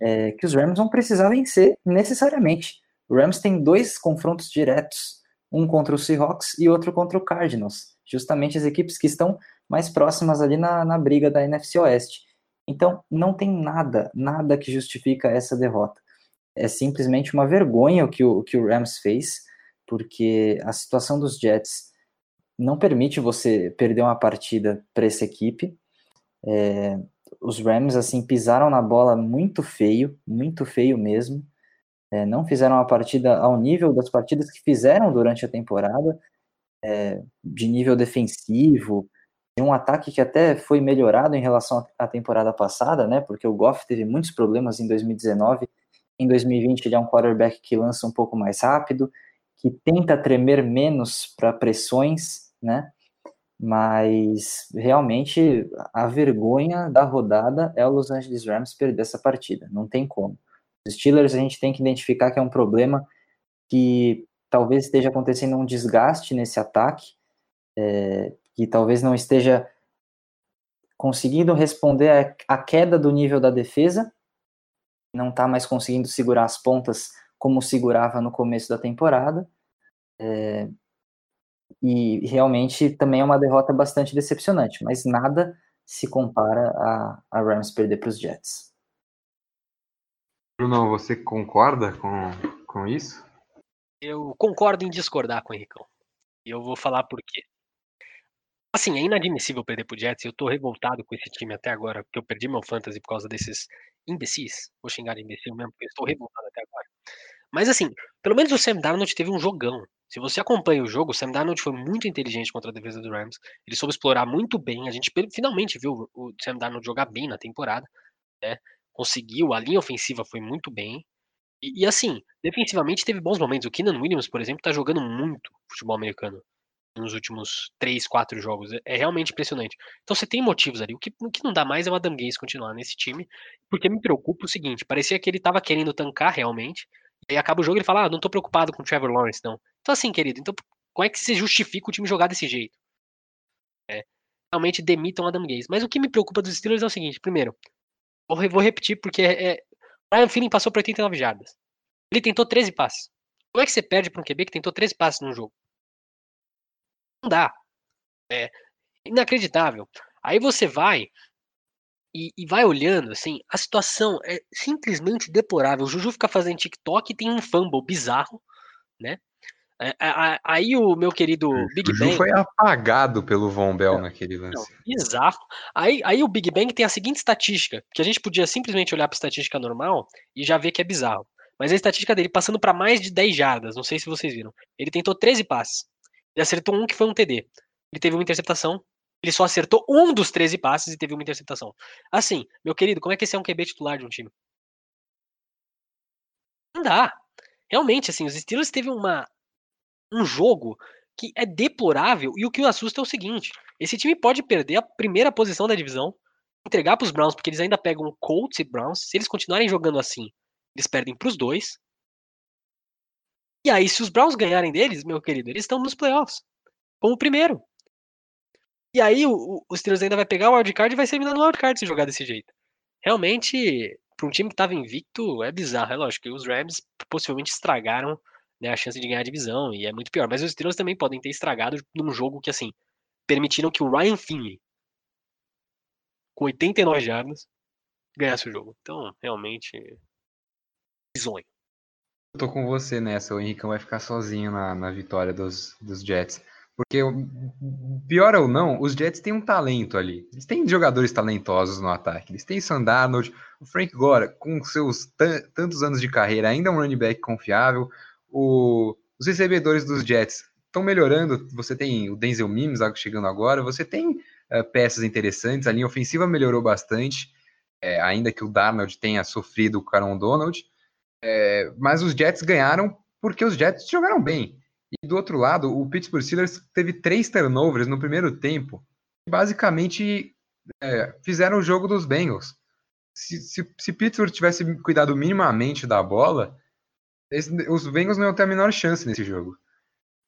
é, que os Rams vão precisar vencer necessariamente. O Rams tem dois confrontos diretos, um contra o Seahawks e outro contra o Cardinals, justamente as equipes que estão mais próximas ali na, na briga da NFC Oeste. Então, não tem nada, nada que justifica essa derrota. É simplesmente uma vergonha o que o, que o Rams fez, porque a situação dos Jets não permite você perder uma partida para essa equipe. É, os Rams, assim, pisaram na bola muito feio, muito feio mesmo. É, não fizeram uma partida ao nível das partidas que fizeram durante a temporada, é, de nível defensivo, de um ataque que até foi melhorado em relação à temporada passada, né? Porque o Goff teve muitos problemas em 2019. Em 2020 ele é um quarterback que lança um pouco mais rápido, que tenta tremer menos para pressões, né? Mas realmente a vergonha da rodada é o Los Angeles Rams perder essa partida. Não tem como. Os Steelers a gente tem que identificar que é um problema que talvez esteja acontecendo um desgaste nesse ataque. É, que talvez não esteja conseguindo responder à queda do nível da defesa, não está mais conseguindo segurar as pontas como segurava no começo da temporada. É, e realmente também é uma derrota bastante decepcionante, mas nada se compara a, a Rams perder para os Jets. Bruno, você concorda com, com isso? Eu concordo em discordar com o Henricão. E eu vou falar por quê. Assim, é inadmissível perder pro Jets. Eu tô revoltado com esse time até agora, porque eu perdi meu fantasy por causa desses imbecis. Vou xingar imbecil mesmo, porque estou revoltado até agora. Mas assim, pelo menos o Sam Darnold teve um jogão. Se você acompanha o jogo, o Sam Darnold foi muito inteligente contra a defesa do Rams. Ele soube explorar muito bem. A gente finalmente viu o Sam Darnold jogar bem na temporada. Né? Conseguiu, a linha ofensiva foi muito bem. E, e, assim, defensivamente teve bons momentos. O Keenan Williams, por exemplo, tá jogando muito futebol americano nos últimos 3, 4 jogos. É, é realmente impressionante. Então você tem motivos ali. O que, o que não dá mais é o Adam Gaze continuar nesse time, porque me preocupa o seguinte: parecia que ele tava querendo tancar realmente, e acaba o jogo e ele fala: Ah, não tô preocupado com o Trevor Lawrence, não. Então, assim, querido, então como é que você justifica o time jogar desse jeito? É, realmente demitam o Adam Gaze. Mas o que me preocupa dos Steelers é o seguinte: primeiro, vou, repetir, porque é, Ryan Feeling passou por 89 jardas. Ele tentou 13 passes. Como é que você perde para um QB que tentou 13 passes num jogo? Não dá. É inacreditável. Aí você vai e, e, vai olhando, assim, a situação é simplesmente deplorável. O Juju fica fazendo TikTok e tem um fumble bizarro, né? É, aí o meu querido Big o Bang. foi apagado pelo Von Bell não, naquele lance. Não, bizarro. Aí, aí o Big Bang tem a seguinte estatística, que a gente podia simplesmente olhar para estatística normal e já ver que é bizarro. Mas a estatística dele passando para mais de 10 jardas, não sei se vocês viram. Ele tentou 13 passes. Ele acertou um que foi um TD. Ele teve uma interceptação. Ele só acertou um dos 13 passes e teve uma interceptação. Assim, meu querido, como é que esse é um QB titular de um time? Não dá. Realmente, assim, os Steelers teve uma, um jogo que é deplorável e o que o assusta é o seguinte: esse time pode perder a primeira posição da divisão, entregar para os Browns, porque eles ainda pegam Colts e Browns. Se eles continuarem jogando assim, eles perdem para os dois. E aí, se os Browns ganharem deles, meu querido, eles estão nos playoffs. Como o primeiro. E aí, o, o Steelers ainda vai pegar o wildcard e vai ser eliminado no wildcard se jogar desse jeito. Realmente, para um time que estava invicto, é bizarro. É lógico que os Rams possivelmente estragaram né, a chance de ganhar a divisão, e é muito pior. Mas os Steelers também podem ter estragado num jogo que, assim, permitiram que o Ryan Finley, com 89 jardas, ganhasse o jogo. Então, realmente, bizonho. Tô com você nessa, o Henricão vai ficar sozinho na, na vitória dos, dos Jets. Porque, pior ou não, os Jets têm um talento ali. Eles têm jogadores talentosos no ataque. Eles têm Sam Darnold, o Frank Gore, com seus tantos anos de carreira, ainda é um running back confiável. O, os recebedores dos Jets estão melhorando. Você tem o Denzel Mims chegando agora. Você tem uh, peças interessantes. A linha ofensiva melhorou bastante, é, ainda que o Darnold tenha sofrido o Caron Donald. Mas os Jets ganharam porque os Jets jogaram bem. E do outro lado, o Pittsburgh Steelers teve três turnovers no primeiro tempo, que basicamente é, fizeram o jogo dos Bengals. Se, se, se, Pittsburgh tivesse cuidado minimamente da bola, esse, os Bengals não iam ter a menor chance nesse jogo.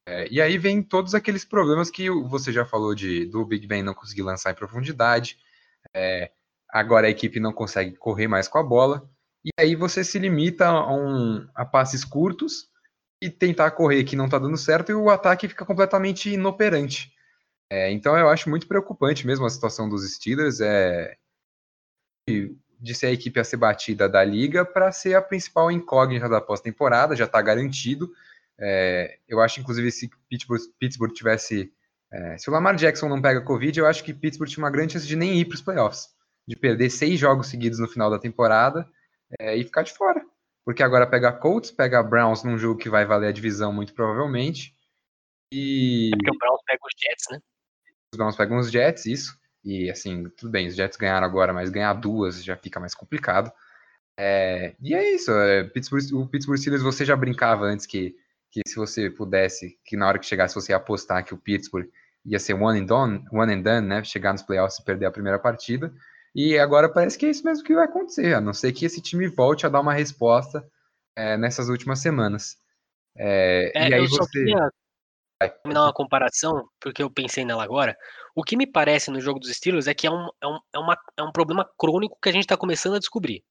É, e aí vem todos aqueles problemas que você já falou de do Big Ben não conseguir lançar em profundidade. É, agora a equipe não consegue correr mais com a bola. E aí você se limita a, um, a passes curtos e tentar correr que não está dando certo e o ataque fica completamente inoperante. É, então eu acho muito preocupante mesmo a situação dos Steelers. É, de ser a equipe a ser batida da liga para ser a principal incógnita da pós-temporada, já está garantido. É, eu acho, inclusive, se Pittsburgh, Pittsburgh tivesse. É, se o Lamar Jackson não pega Covid, eu acho que Pittsburgh tinha uma grande chance de nem ir para os playoffs, de perder seis jogos seguidos no final da temporada é, e ficar de fora. Porque agora pega Colts, pega Browns num jogo que vai valer a divisão muito provavelmente. E. É porque o Browns pega os Jets, né? Os Browns pegam os Jets, isso. E assim, tudo bem, os Jets ganharam agora, mas ganhar duas já fica mais complicado. É, e é isso. É, Pittsburgh, o Pittsburgh Steelers você já brincava antes que, que se você pudesse, que na hora que chegasse você ia apostar que o Pittsburgh ia ser one and done, one and done, né? Chegar nos playoffs e perder a primeira partida. E agora parece que é isso mesmo que vai acontecer, a não ser que esse time volte a dar uma resposta é, nessas últimas semanas. É, é, e aí eu você. Só queria dar uma comparação, porque eu pensei nela agora. O que me parece no jogo dos Steelers é que é um, é um, é uma, é um problema crônico que a gente está começando a descobrir.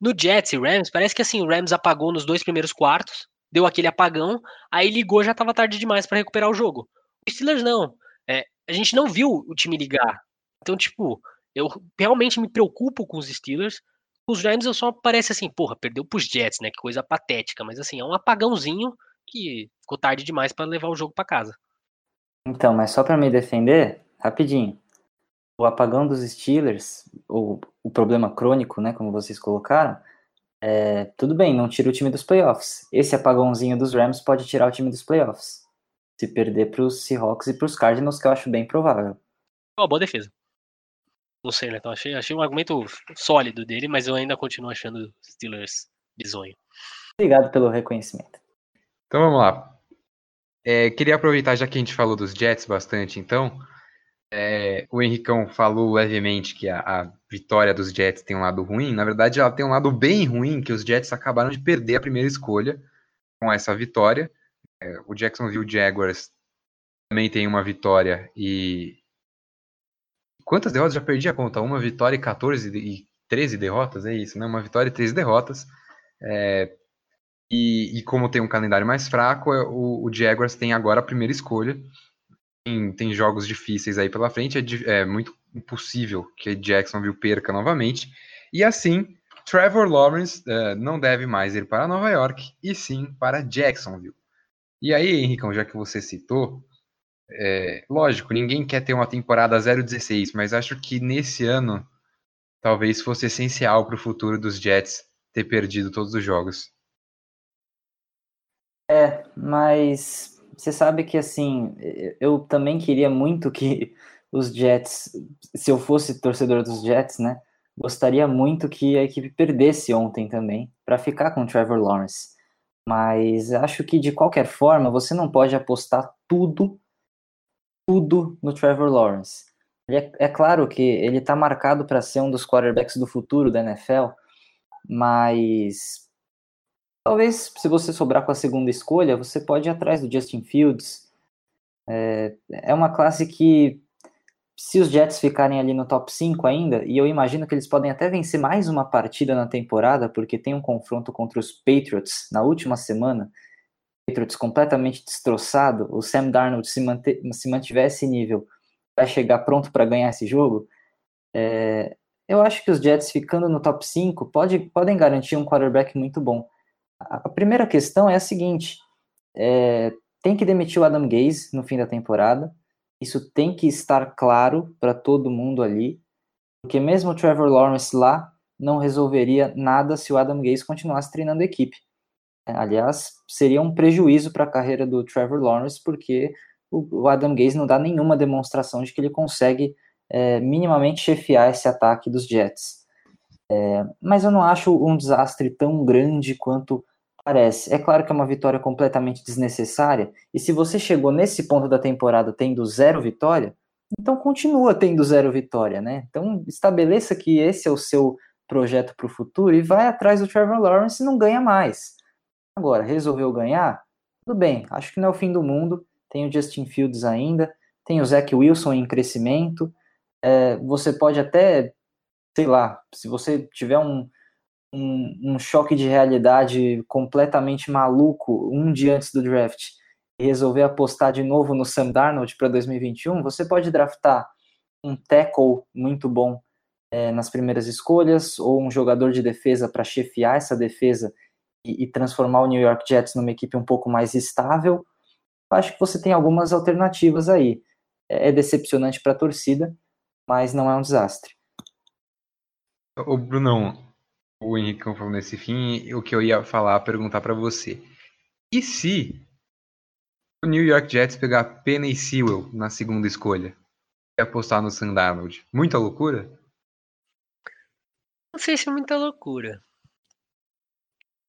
No Jets e Rams, parece que assim, o Rams apagou nos dois primeiros quartos, deu aquele apagão, aí ligou já estava tarde demais para recuperar o jogo. O Steelers não. É, a gente não viu o time ligar. Então, tipo, eu realmente me preocupo com os Steelers. Os Rams eu só parece assim, porra, perdeu pros Jets, né? Que coisa patética. Mas assim, é um apagãozinho que ficou tarde demais para levar o jogo para casa. Então, mas só para me defender, rapidinho. O apagão dos Steelers, ou o problema crônico, né, como vocês colocaram, é, tudo bem, não tira o time dos playoffs. Esse apagãozinho dos Rams pode tirar o time dos playoffs. Se perder para os Seahawks e para os Cardinals, que eu acho bem provável. Uma boa defesa. Não sei, né? Então, achei, achei um argumento sólido dele, mas eu ainda continuo achando Steelers bizonho. Obrigado pelo reconhecimento. Então vamos lá. É, queria aproveitar, já que a gente falou dos Jets bastante, então. É, o Henricão falou levemente que a, a, vitória dos Jets tem um lado ruim. Na verdade, ela tem um lado bem ruim, que os Jets acabaram de perder a primeira escolha com essa vitória. É, o Jacksonville Jaguars também tem uma vitória e. Quantas derrotas? Já perdi a conta. Uma vitória e 14 e 13 derrotas, é isso, né? Uma vitória e 13 derrotas. É, e, e, como tem um calendário mais fraco, é, o, o Jaguars tem agora a primeira escolha. Tem, tem jogos difíceis aí pela frente, é, é, muito impossível que Jacksonville perca novamente. E assim, Trevor Lawrence uh, não deve mais ir para Nova York, e sim para Jacksonville. E aí, Henricão, já que você citou, é, lógico, ninguém quer ter uma temporada 0-16, mas acho que nesse ano talvez fosse essencial para o futuro dos Jets ter perdido todos os jogos. É, mas você sabe que assim, eu também queria muito que os Jets, se eu fosse torcedor dos Jets, né, gostaria muito que a equipe perdesse ontem também, para ficar com o Trevor Lawrence. Mas acho que de qualquer forma, você não pode apostar tudo, tudo no Trevor Lawrence. É, é, claro que ele está marcado para ser um dos quarterbacks do futuro da NFL, mas talvez se você sobrar com a segunda escolha, você pode ir atrás do Justin Fields. É, é uma classe que, se os Jets ficarem ali no top 5 ainda, e eu imagino que eles podem até vencer mais uma partida na temporada, porque tem um confronto contra os Patriots na última semana, Patriots completamente destroçado, o Sam Darnold se, manter, se mantiver esse nível, vai chegar pronto para ganhar esse jogo. É, eu acho que os Jets ficando no top 5 pode, podem garantir um quarterback muito bom. A, a primeira questão é a seguinte: é, tem que demitir o Adam Gaze no fim da temporada. Isso tem que estar claro para todo mundo ali, porque mesmo o Trevor Lawrence lá não resolveria nada se o Adam Gaze continuasse treinando a equipe. Aliás, seria um prejuízo para a carreira do Trevor Lawrence, porque o, Adam Gaze não dá nenhuma demonstração de que ele consegue é, minimamente chefiar esse ataque dos Jets. É, mas eu não acho um desastre tão grande quanto parece. É claro que é uma vitória completamente desnecessária, e se você chegou nesse ponto da temporada tendo zero vitória, então continua tendo zero vitória, né? Então estabeleça que esse é o seu projeto para o futuro e vai atrás do Trevor Lawrence e não ganha mais. Agora, resolveu ganhar? Tudo bem, acho que não é o fim do mundo tem o Justin Fields ainda, tem o Zach Wilson em crescimento. É, você pode até, sei lá, se você tiver um, um, um, choque de realidade completamente maluco um dia antes do draft e resolver apostar de novo no Sam Darnold para 2021, você pode draftar um tackle muito bom é, nas primeiras escolhas ou um jogador de defesa para chefiar essa defesa e, e transformar o New York Jets numa equipe um pouco mais estável acho que você tem algumas alternativas aí. É, é decepcionante para a torcida, mas não é um desastre. O Brunão, o Henrique falou nesse fim, o que eu ia falar, perguntar para você. E se o New York Jets pegar Penny Sewell na segunda escolha e apostar no Sam Darnold? Muita loucura? Não sei se é muita loucura.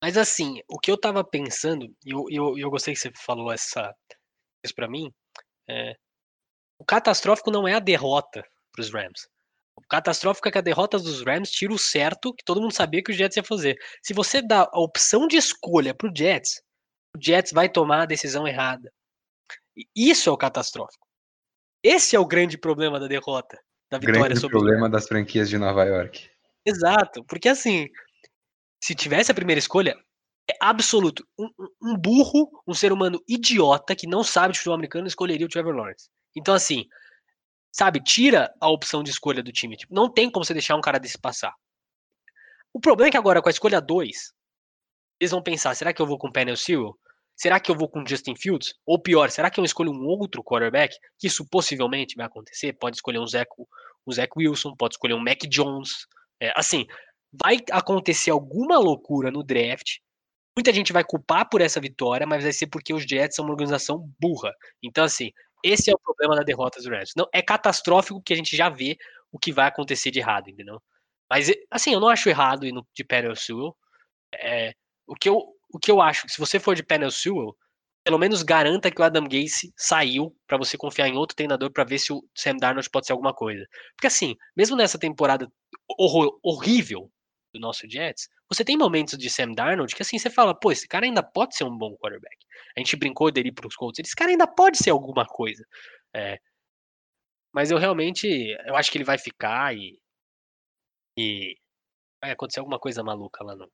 Mas assim, o que eu tava pensando, e eu, eu, eu gostei que você falou essa, isso para mim, é, o catastrófico não é a derrota para os Rams. O catastrófico é que a derrota dos Rams tira o certo que todo mundo sabia que o Jets ia fazer. Se você dá a opção de escolha para o Jets, o Jets vai tomar a decisão errada. E isso é o catastrófico. Esse é o grande problema da derrota, da vitória grande sobre o problema das franquias de Nova York. Exato, porque assim, se tivesse a primeira escolha, é absoluto. Um, um, burro, um ser humano idiota que não sabe de futebol americano escolheria o Trevor Lawrence. Então, assim, sabe, tira a opção de escolha do time. Tipo, não tem como você deixar um cara desse passar. O problema é que agora, com a escolha 2, eles vão pensar: será que eu vou com o Penel Sewell? Será que eu vou com Justin Fields? Ou pior, será que eu escolho um outro quarterback? Que isso possivelmente vai acontecer. Pode escolher um Zach, um Zach Wilson, pode escolher um Mac Jones. É, assim, vai acontecer alguma loucura no draft. Muita gente vai culpar por essa vitória, mas vai ser porque os Jets são uma organização burra. Então, assim, esse é o problema da derrota dos Rams. Não, é catastrófico que a gente já vê o que vai acontecer de errado, entendeu? Mas, assim, eu não acho errado ir no, de Panel Sewell. É, o, que eu, o que eu acho, se você for de Panel Sewell, pelo menos garanta que o Adam Gase saiu para você confiar em outro treinador para ver se o Sam Darnold pode ser alguma coisa. Porque assim, mesmo nessa temporada horror, horrível do nosso Jets, você tem momentos de Sam Darnold que assim você fala, pô, esse cara ainda pode ser um bom quarterback. A gente brincou dele para os Colts, esse cara ainda pode ser alguma coisa. É, mas eu realmente, eu acho que ele vai ficar e, e vai acontecer alguma coisa maluca lá no.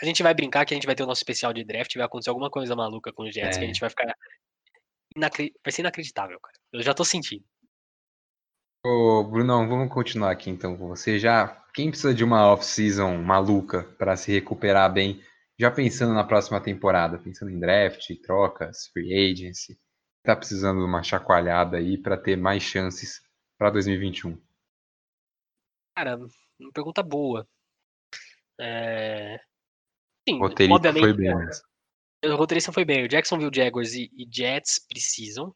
A gente vai brincar que a gente vai ter o nosso especial de draft, vai acontecer alguma coisa maluca com os Jets, é. que a é. gente vai ficar. Inacri... Vai ser inacreditável, cara. Eu já tô sentindo. Ô, Brunão, vamos continuar aqui então com você. Já quem precisa de uma off-season maluca para se recuperar bem, já pensando na próxima temporada, pensando em draft, trocas, free agency, tá precisando de uma chacoalhada aí para ter mais chances para 2021? Cara, uma pergunta boa. É... Sim, o roteirista foi bem. Mas... O roteirista foi bem. O Jacksonville Jaguars e, e Jets precisam.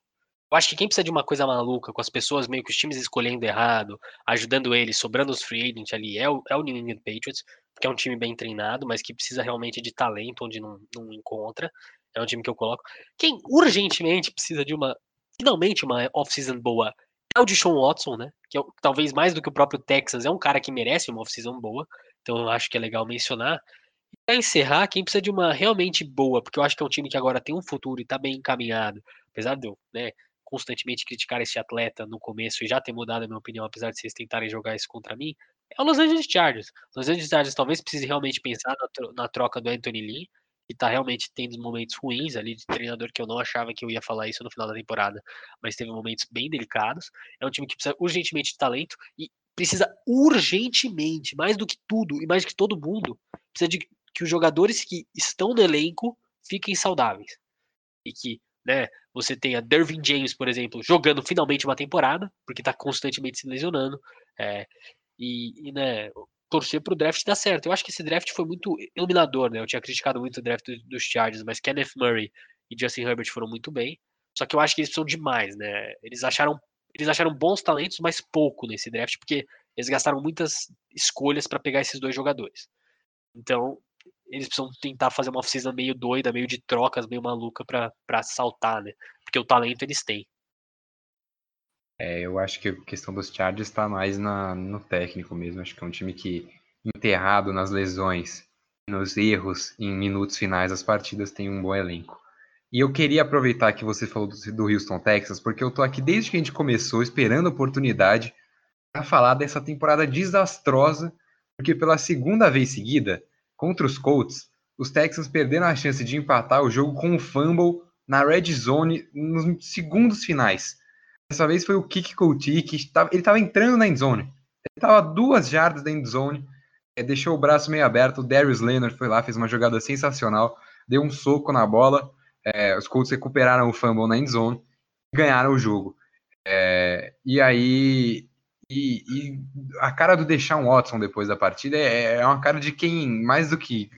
Eu acho que quem precisa de uma coisa maluca, com as pessoas meio que os times escolhendo errado, ajudando eles, sobrando os free agents ali, é o, é o New England Patriots, porque é um time bem treinado, mas que precisa realmente de talento onde não, não encontra. É um time que eu coloco. Quem urgentemente precisa de uma, finalmente, uma off-season boa é o Deshaun Watson, né? Que é, talvez mais do que o próprio Texas, é um cara que merece uma off-season boa. Então eu acho que é legal mencionar. E pra encerrar, quem precisa de uma realmente boa, porque eu acho que é um time que agora tem um futuro e tá bem encaminhado, apesar de eu, né, constantemente criticar esse atleta no começo e já ter mudado a minha opinião, apesar de vocês tentarem jogar isso contra mim, é o Los Angeles Chargers. Los Angeles Chargers talvez precise realmente pensar na, troca do Anthony Lee, que tá realmente tendo momentos ruins ali de treinador que eu não achava que eu ia falar isso no final da temporada, mas teve momentos bem delicados. É um time que precisa urgentemente de talento e precisa urgentemente, mais do que tudo e mais do que todo mundo, precisa de que os jogadores que estão no elenco fiquem saudáveis. E que né? Você tem a Dervin James, por exemplo, jogando finalmente uma temporada, porque está constantemente se lesionando. É, e, e, né, torcer para o draft dar certo. Eu acho que esse draft foi muito iluminador, né? Eu tinha criticado muito o draft dos Chargers, mas Kenneth Murray e Justin Herbert foram muito bem. Só que eu acho que eles precisam demais, né? Eles acharam, eles acharam bons talentos, mas pouco nesse draft, porque eles gastaram muitas escolhas para pegar esses dois jogadores. Então, eles precisam tentar fazer uma oficina meio doida, meio de trocas, meio maluca para saltar, né? Porque o talento eles têm. É, eu acho que a questão dos Chargers está mais na, no técnico mesmo. Acho que é um time que, enterrado nas lesões, nos erros em minutos finais das partidas, tem um bom elenco. E eu queria aproveitar que você falou do, do Houston, Texas, porque eu tô aqui desde que a gente começou, esperando a oportunidade para falar dessa temporada desastrosa, porque pela segunda vez seguida, Contra os Colts, os Texans perderam a chance de empatar o jogo com um fumble na red zone nos segundos finais. Dessa vez foi o Kik Couti, que estava, ele estava entrando na endzone. Ele estava duas jardas da endzone, é, deixou o braço meio aberto. O Darius Leonard foi lá, fez uma jogada sensacional, deu um soco na bola. É, os Colts recuperaram o fumble na endzone e ganharam o jogo. É, e aí e, e, a cara do Deshaun Watson depois da partida é, é uma cara de quem, mais do que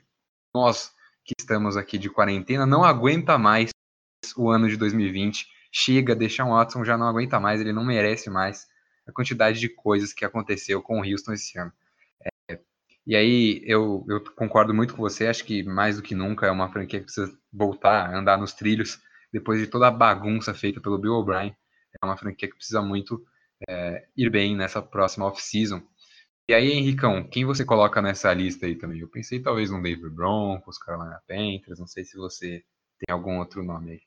nós que estamos aqui de quarentena, não aguenta mais o ano de 2020. Chega, Deshaun Watson já não aguenta mais, ele não merece mais a quantidade de coisas que aconteceu com o Houston esse ano. É, e aí eu, eu concordo muito com você, acho que mais do que nunca é uma franquia que precisa voltar a andar nos trilhos depois de toda a bagunça feita pelo Bill O'Brien. É uma franquia que precisa muito é, ir bem nessa próxima off-season. E aí, Henricão, quem você coloca nessa lista aí também? Eu pensei talvez no David Broncos, Carolina Panthers, não sei se você tem algum outro nome aí.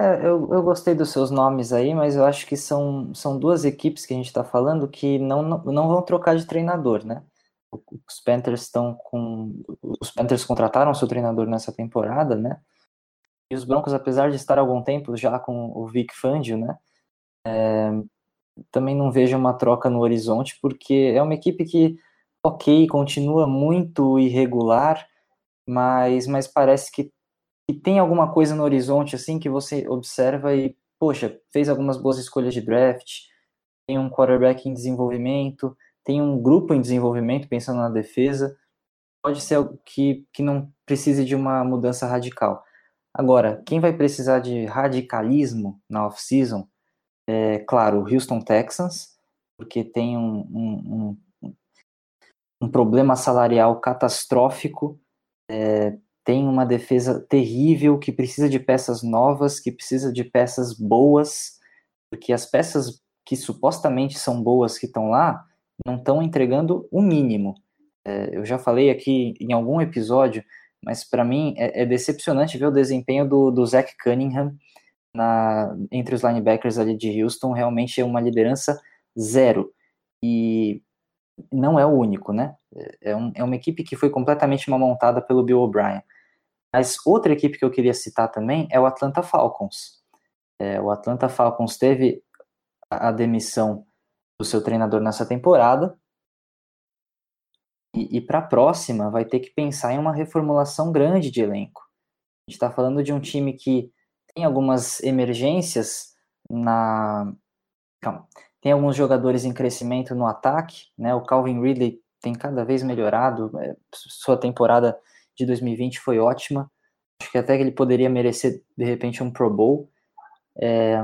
É, eu, eu gostei dos seus nomes aí, mas eu acho que são, são duas equipes que a gente está falando que não, não, não vão trocar de treinador, né? Os Panthers estão com. Os Panthers contrataram seu treinador nessa temporada, né? E os Broncos, apesar de estar há algum tempo já com o Vic Fangio, né? É, também não vejo uma troca no horizonte, porque é uma equipe que, ok, continua muito irregular, mas, mas parece que, que tem alguma coisa no horizonte, assim, que você observa e, poxa, fez algumas boas escolhas de draft, tem um quarterback em desenvolvimento, tem um grupo em desenvolvimento, pensando na defesa, pode ser algo que, que não precise de uma mudança radical. Agora, quem vai precisar de radicalismo na off-season é, claro, o Houston Texans, porque tem um, um, um, um problema salarial catastrófico, é, tem uma defesa terrível que precisa de peças novas, que precisa de peças boas, porque as peças que supostamente são boas que estão lá não estão entregando o mínimo. É, eu já falei aqui em algum episódio, mas para mim é, é, decepcionante ver o desempenho do, do Zach Cunningham na, entre os linebackers ali de Houston realmente é uma liderança zero. E não é o único, né? É, um, é uma equipe que foi completamente mal montada pelo Bill O'Brien. Mas outra equipe que eu queria citar também é o Atlanta Falcons. É, o Atlanta Falcons teve a demissão do seu treinador nessa temporada. E, e para a próxima, vai ter que pensar em uma reformulação grande de elenco. A gente está falando de um time que tem algumas emergências na. Calma. Tem alguns jogadores em crescimento no ataque, né? O Calvin Ridley tem cada vez melhorado. É, sua temporada de 2020 foi ótima. Acho que até que ele poderia merecer, de repente, um Pro Bowl. É,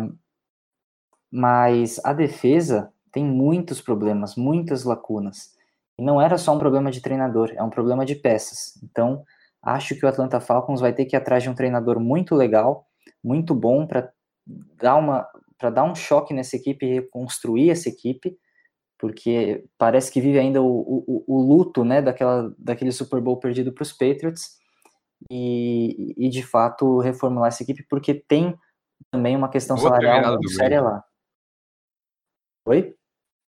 mas a defesa tem muitos problemas, muitas lacunas. E não era só um problema de treinador, é um problema de peças. Então, acho que o Atlanta Falcons vai ter que ir atrás de um treinador muito legal, muito bom para dar uma para dar um choque nessa equipe e reconstruir essa equipe, porque parece que vive ainda o, o, o luto né, daquela, daquele Super Bowl perdido para os Patriots, e, e de fato reformular essa equipe, porque tem também uma questão Outra salarial muito séria lá. Oi?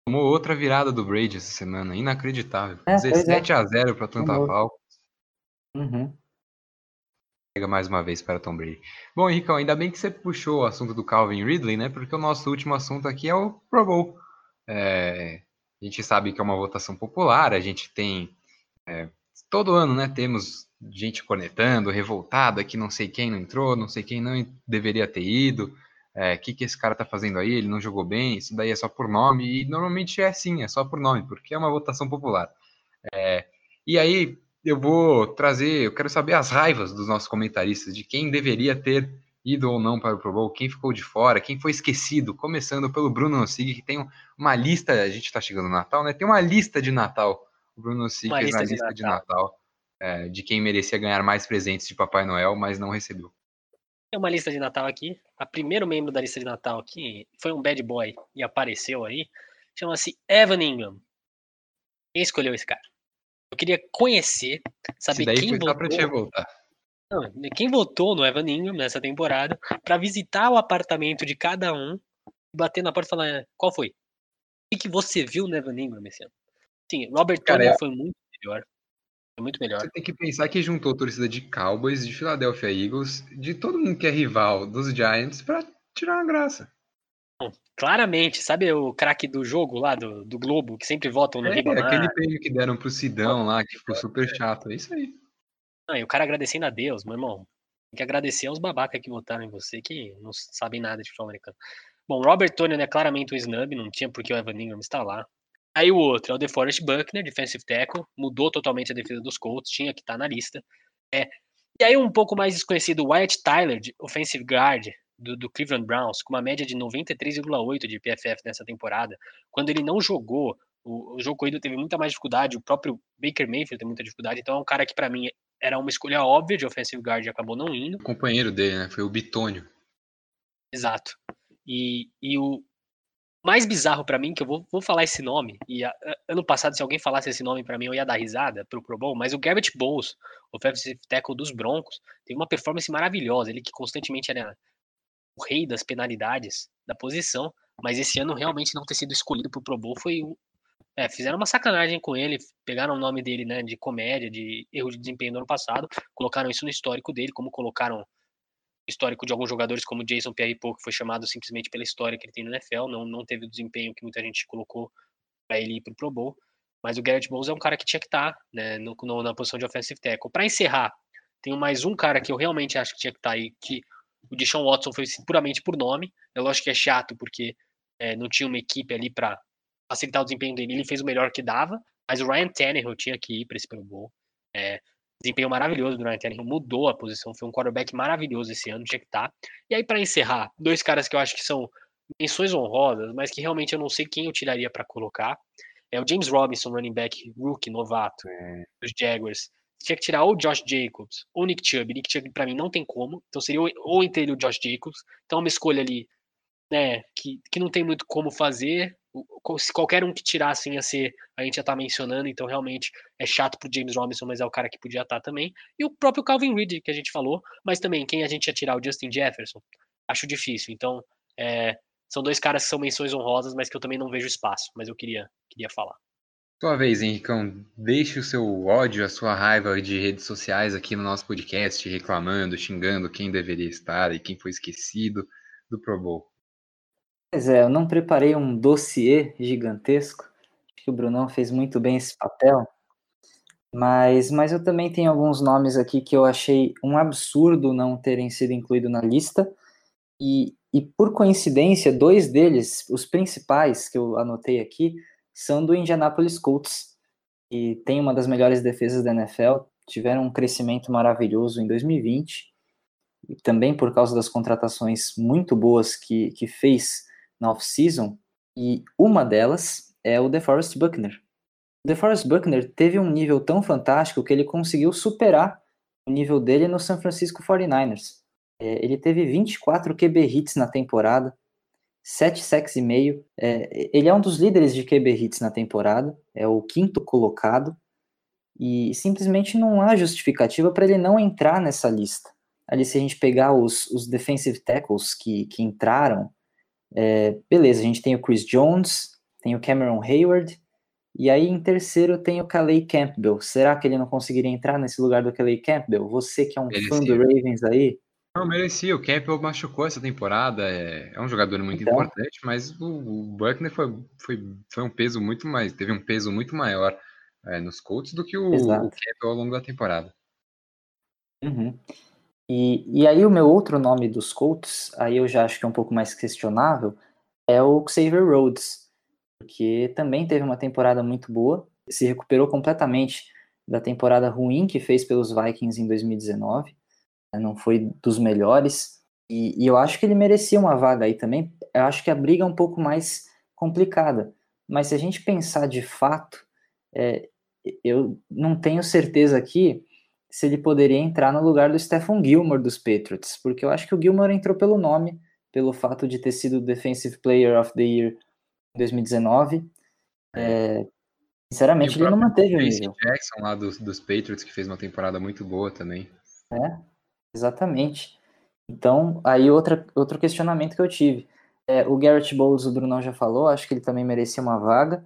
Tomou outra virada do Brady essa semana, inacreditável. É, 17 é. a 0 para Atlanta Falcons. Uhum. Mais uma vez para Tom Brady. Bom, Henricão, ainda bem que você puxou o assunto do Calvin Ridley, né? Porque o nosso último assunto aqui é o Pro Bowl. É, a gente sabe que é uma votação popular, a gente tem. É, todo ano, né? Temos gente conectando, revoltada, que não sei quem não entrou, não sei quem não deveria ter ido o é, que, que esse cara tá fazendo aí, ele não jogou bem, isso daí é só por nome, e normalmente é sim, é só por nome, porque é uma votação popular. É, e aí eu vou trazer, eu quero saber as raivas dos nossos comentaristas, de quem deveria ter ido ou não para o Pro Bowl, quem ficou de fora, quem foi esquecido, começando pelo Bruno Nossig, que tem uma lista, a gente está chegando no Natal, né? Tem uma lista de Natal, o Bruno Nossig fez uma lista de Natal, de, Natal é, de quem merecia ganhar mais presentes de Papai Noel, mas não recebeu. Tem uma lista de Natal aqui. A primeiro membro da lista de Natal aqui foi um bad boy e apareceu aí. Chama-se Evan Ingram. Quem escolheu esse cara? Eu queria conhecer, saber quem votou. Não, quem votou no Evan Ingram nessa temporada para visitar o apartamento de cada um, bater na porta e falar qual foi. O que você viu no Evan Ingram esse ano? Sim, Robert Tony é... foi muito melhor. É muito melhor. Você tem que pensar que juntou a torcida de Cowboys, de Philadelphia Eagles, de todo mundo que é rival dos Giants para tirar uma graça. Claramente, sabe o craque do jogo lá, do, do Globo, que sempre votam no é, Ribamar? aquele prêmio que deram pro Sidão lá, que ficou super chato, é isso aí. Não, e o cara agradecendo a Deus, meu irmão. Tem que agradecer aos babacas que votaram em você, que não sabem nada de futebol americano. Bom, Robert Tony é claramente um snub, não tinha porque o Evan Ingram está lá. Aí o outro é o DeForest Buckner, defensive tackle, mudou totalmente a defesa dos Colts, tinha que estar tá na lista. É. E aí um pouco mais desconhecido, Wyatt Tyler, offensive guard do, do Cleveland Browns, com uma média de 93,8 de PFF nessa temporada. Quando ele não jogou, o, o jogo corrido teve muita mais dificuldade, o próprio Baker Mayfield teve muita dificuldade, então é um cara que para mim era uma escolha óbvia de offensive guard e acabou não indo. O companheiro dele, né, foi o Bitônio. Exato. E, e o, mais bizarro para mim, que eu vou, vou falar esse nome, e a, a, ano passado, se alguém falasse esse nome para mim, eu ia dar risada pro Pro Bowl, mas o Garrett Bowles, o offensive tackle dos Broncos, teve uma performance maravilhosa, ele que constantemente era o rei das penalidades da posição, mas esse ano realmente não ter sido escolhido pro Pro Bowl foi é, fizeram uma sacanagem com ele, pegaram o nome dele, né, de comédia, de erro de desempenho do ano passado, colocaram isso no histórico dele, como colocaram histórico de alguns jogadores como Jason Pierre-Paul, que foi chamado simplesmente pela história que ele tem no NFL, não, não teve o desempenho que muita gente colocou para ele ir para o Pro Bowl, mas o Garrett Bowles é um cara que tinha que estar tá, né, no, no, na posição de offensive tackle. Para encerrar, tenho mais um cara que eu realmente acho que tinha que estar tá aí, que o Deshaun Watson foi puramente por nome, é lógico que é chato porque é, não tinha uma equipe ali para facilitar o desempenho dele, ele fez o melhor que dava, mas o Ryan Tannehill tinha que ir para esse Pro Bowl. É, desempenho maravilhoso do Ryan Tannehill, mudou a posição, foi um quarterback maravilhoso esse ano, tinha que estar. Tá. E aí, para encerrar, dois caras que eu acho que são menções honrosas, mas que realmente eu não sei quem eu tiraria para colocar. É o James Robinson, running back rookie, novato, é. dos Jaguars. Tinha que tirar ou o Josh Jacobs ou o Nick Chubb. Nick Chubb, para mim, não tem como. Então seria ou entre ele o Josh Jacobs. Então é uma escolha ali, né, que, que não tem muito como fazer se qualquer um que tirassem a ser, a gente já tá mencionando, então realmente é chato pro James Robinson, mas é o cara que podia estar tá também. E o próprio Calvin Ridley, que a gente falou, mas também quem a gente ia tirar, o Justin Jefferson, acho difícil. Então, é, são dois caras que são menções honrosas, mas que eu também não vejo espaço, mas eu queria, queria falar. Sua vez, Henricão, deixe o seu ódio, a sua raiva de redes sociais aqui no nosso podcast, reclamando, xingando quem deveria estar e quem foi esquecido do Pro Bowl. Pois é, eu não preparei um dossiê gigantesco. Acho que o Brunão fez muito bem esse papel. Mas, mas eu também tenho alguns nomes aqui que eu achei um absurdo não terem sido incluídos na lista. E, e por coincidência, dois deles, os principais que eu anotei aqui, são do Indianapolis Colts, que tem uma das melhores defesas da NFL, tiveram um crescimento maravilhoso em 2020, e também por causa das contratações muito boas que, que fez na off-season, e uma delas é o DeForest Buckner. O DeForest Buckner teve um nível tão fantástico que ele conseguiu superar o nível dele no San Francisco 49ers. É, ele teve 24 QB hits na temporada, 7 sacks e meio. É, ele é um dos líderes de QB hits na temporada, é o quinto colocado, e simplesmente não há justificativa para ele não entrar nessa lista. Ali, se a gente pegar os, os defensive tackles que, que entraram, é, beleza, a gente tem o Chris Jones, tem o Cameron Hayward, e aí em terceiro tem o Calais Campbell. Será que ele não conseguiria entrar nesse lugar do Calais Campbell? Você que é um merecia. fã do Ravens aí? Não, merecia. O Campbell machucou essa temporada. É, é um jogador muito então, importante, mas o, o Buckner foi, foi, foi um peso muito mais, teve um peso muito maior é, nos Colts do que o, o, Campbell ao longo da temporada. Uhum. E, e aí o meu outro nome dos Colts, aí eu já acho que é um pouco mais questionável, é o Xavier Rhodes, porque também teve uma temporada muito boa, se recuperou completamente da temporada ruim que fez pelos Vikings em 2019, né, não foi dos melhores, e, e eu acho que ele merecia uma vaga aí também, eu acho que a briga é um pouco mais complicada, mas se a gente pensar de fato, é, eu não tenho certeza aqui se ele poderia entrar no lugar do Stephen Gilmore dos Patriots, porque eu acho que o Gilmore entrou pelo nome, pelo fato de ter sido Defensive Player of the Year em 2019. É, sinceramente, ele não manteve o nível. Jackson lá dos, dos Patriots, que fez uma temporada muito boa também. É, exatamente. Então, aí outra, outro questionamento que eu tive. É, o Garrett Bowles, o Brunão já falou, acho que ele também merecia uma vaga.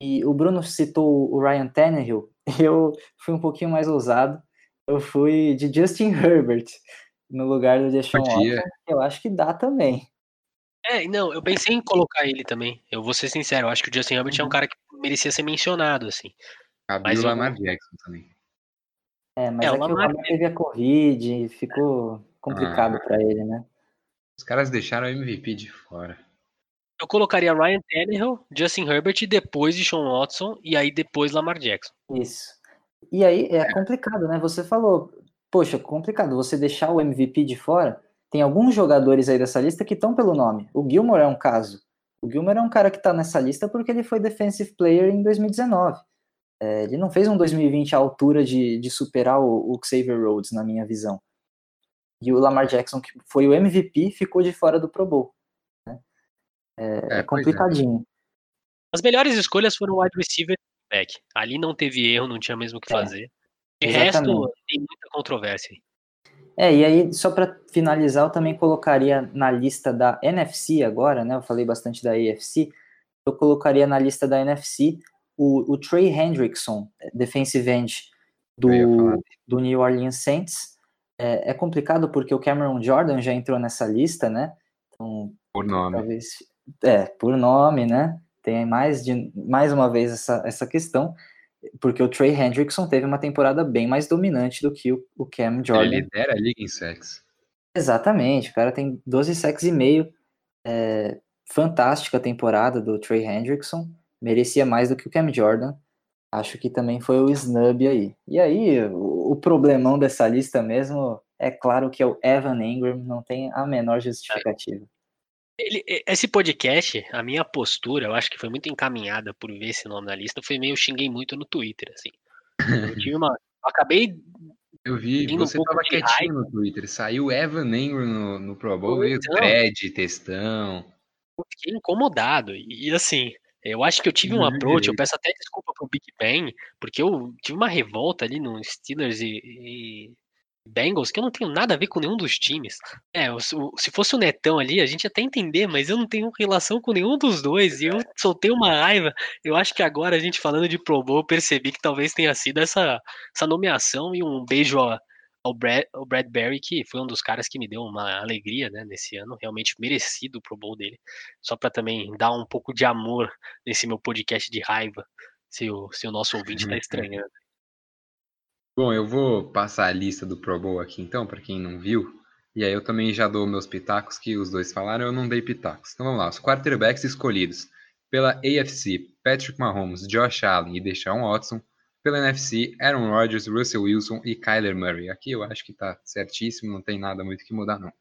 E o Bruno citou o Ryan Tannehill, eu fui um pouquinho mais ousado eu fui de Justin Herbert no lugar do Deshaun Watson, eu acho que dá também. É, não, eu pensei em colocar ele também. Eu vou ser sincero, eu acho que o Justin Herbert uhum. é um uhum. cara que merecia ser mencionado, assim. Cabe o Lamar eu... Jackson também. É, mas é, é o Lamar... que o teve a corrida e ficou complicado ah, para ele, né? Os caras deixaram o MVP de fora. Eu colocaria Ryan Tannehill, Justin Herbert e depois de Sean Watson e aí depois Lamar Jackson. Isso. E aí é complicado, né? Você falou, poxa, complicado você deixar o MVP de fora. Tem alguns jogadores aí dessa lista que estão pelo nome. O Gilmore é um caso. O Gilmore é um cara que está nessa lista porque ele foi Defensive Player em 2019. É, ele não fez um 2020 à altura de, de superar o, o Xavier Rhodes, na minha visão. E o Lamar Jackson, que foi o MVP, ficou de fora do Pro Bowl. Né? É, é, é complicadinho. As melhores escolhas foram wide receiver back. Ali não teve erro, não tinha mesmo o que é, fazer. De exatamente. resto, tem muita controvérsia. É, e aí, só para finalizar, eu também colocaria na lista da NFC agora, né? Eu falei bastante da AFC. Eu colocaria na lista da NFC o, o Trey Hendrickson, defensive end do, do New Orleans Saints. É, é, complicado porque o Cameron Jordan já entrou nessa lista, né? Então, por nome. Talvez, é, por nome, né? tem mais, de, mais uma vez essa, essa questão, porque o Trey Hendrickson teve uma temporada bem mais dominante do que o, o Cam Jordan. Ele lidera a liga em sacks. Exatamente, o cara tem 12 sacks e meio. É, fantástica temporada do Trey Hendrickson, merecia mais do que o Cam Jordan. Acho que também foi o snub aí. E aí, o, o problemão dessa lista mesmo é claro que é o Evan Ingram, não tem a menor justificativa. Ele, esse podcast, a minha postura, eu acho que foi muito encaminhada por ver esse nome na lista, foi meio xinguei muito no Twitter, assim. Eu tive uma. Eu acabei. Eu vi, você um tava quietinho no Twitter. Saiu Evan Ingram no, no Pro Bowl, veio então, thread, textão. Eu fiquei incomodado. E assim, eu acho que eu tive um approach, eu peço até desculpa pro Big Ben, porque eu tive uma revolta ali no Steelers e, e Bengals, que eu não tenho nada a ver com nenhum dos times. É, se fosse o Netão ali, a gente até entender, mas eu não tenho relação com nenhum dos dois e eu soltei uma raiva. Eu acho que agora a gente falando de Pro Bowl, eu percebi que talvez tenha sido essa, essa nomeação e um beijo ao Brad, ao Bradbury, que foi um dos caras que me deu uma alegria né, nesse ano, realmente merecido o Pro Bowl dele. Só para também dar um pouco de amor nesse meu podcast de raiva, se o, se o nosso ouvinte está estranhando. Bom, eu vou passar a lista do Pro Bowl aqui então, para quem não viu. E aí eu também já dou meus pitacos, que os dois falaram, eu não dei pitacos. Então vamos lá, os quarterbacks escolhidos pela AFC, Patrick Mahomes, Josh Allen e Deshaun Watson. Pela NFC, Aaron Rodgers, Russell Wilson e Kyler Murray. Aqui eu acho que tá certíssimo, não tem nada muito que mudar não.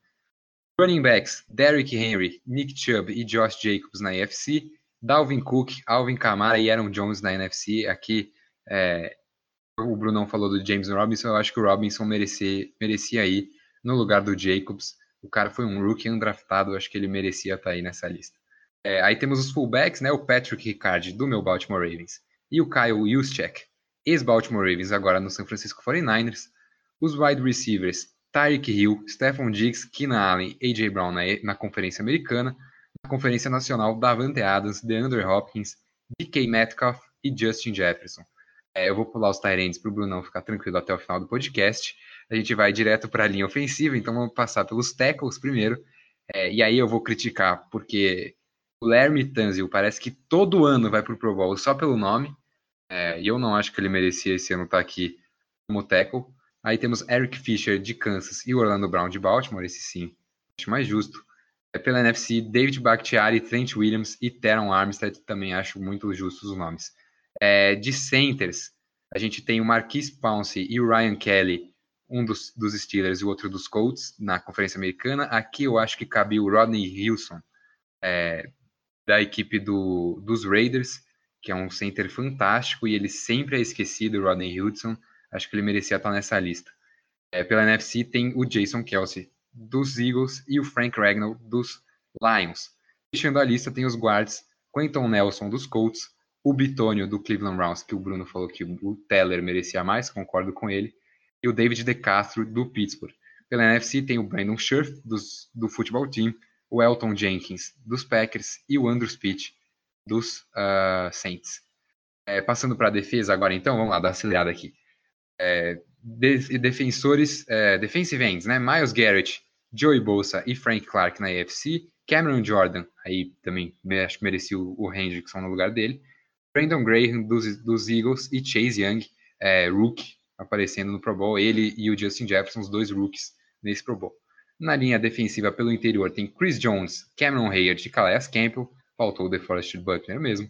Running backs, Derrick Henry, Nick Chubb e Josh Jacobs na AFC. Dalvin Cook, Alvin Kamara e Aaron Jones na NFC. Aqui é, o Brunão falou do James Robinson, eu acho que o Robinson merecia, merecia ir no lugar do Jacobs. O cara foi um rookie undraftado, acho que ele merecia estar tá aí nessa lista. É, aí temos os fullbacks, né? O Patrick Ricard do meu Baltimore Ravens e o Kyle Juszczyk ex-Baltimore Ravens, agora no San Francisco 49ers. Os wide receivers, Tyreek Hill, Stephon Diggs, Keenan Allen, A.J. Brown na, na Conferência Americana. Na Conferência Nacional, Davante Adams, DeAndre Hopkins, DK Metcalf e Justin Jefferson. É, eu vou pular os Tyrants para o Brunão ficar tranquilo até o final do podcast. A gente vai direto para a linha ofensiva, então vamos passar pelos tackles primeiro. É, e aí eu vou criticar, porque o Larry Tanzil parece que todo ano vai para o Pro Bowl só pelo nome. É, e eu não acho que ele merecia esse ano estar tá aqui como tackle. Aí temos Eric Fisher de Kansas e Orlando Brown de Baltimore, esse sim, acho mais justo. É pela NFC, David Bakhtiari, Trent Williams e Teron Armstead, também acho muito justos os nomes. É, de centers, a gente tem o Marquise Pouncey e o Ryan Kelly, um dos, dos Steelers e o outro dos Colts, na Conferência Americana. Aqui eu acho que cabe o Rodney Wilson, é, da equipe do, dos Raiders que é um center fantástico e ele sempre é esquecido, o Rodney Hudson. Acho que ele merecia estar nessa lista. É, pela NFC tem o Jason Kelsey dos Eagles e o Frank Ragnall dos Lions. Fechando a lista tem os guards Quentin Nelson dos Colts, o Bitonio do Cleveland Browns, que o Bruno falou que o Teller merecia mais, concordo com ele, e o David DeCastro do Pittsburgh. Pela NFC tem o Brandon Scherf dos, do Football Team, o Elton Jenkins dos Packers e o Andrew Speech dos uh, Saints. É, passando para a defesa agora, então, vamos lá, dar acelerada aqui. É, de, defensores, é, defensive ends, né? Miles Garrett, Joey Bolsa e Frank Clark na AFC. Cameron Jordan, aí também acho que merecia o, o Hendrickson no lugar dele. Brandon Graham dos, dos Eagles e Chase Young, é, rookie, aparecendo no Pro Bowl. Ele e o Justin Jefferson, os dois rookies nesse Pro Bowl. Na linha defensiva pelo interior tem Chris Jones, Cameron Hayard e Calais Campbell faltou o DeForest Buckner mesmo,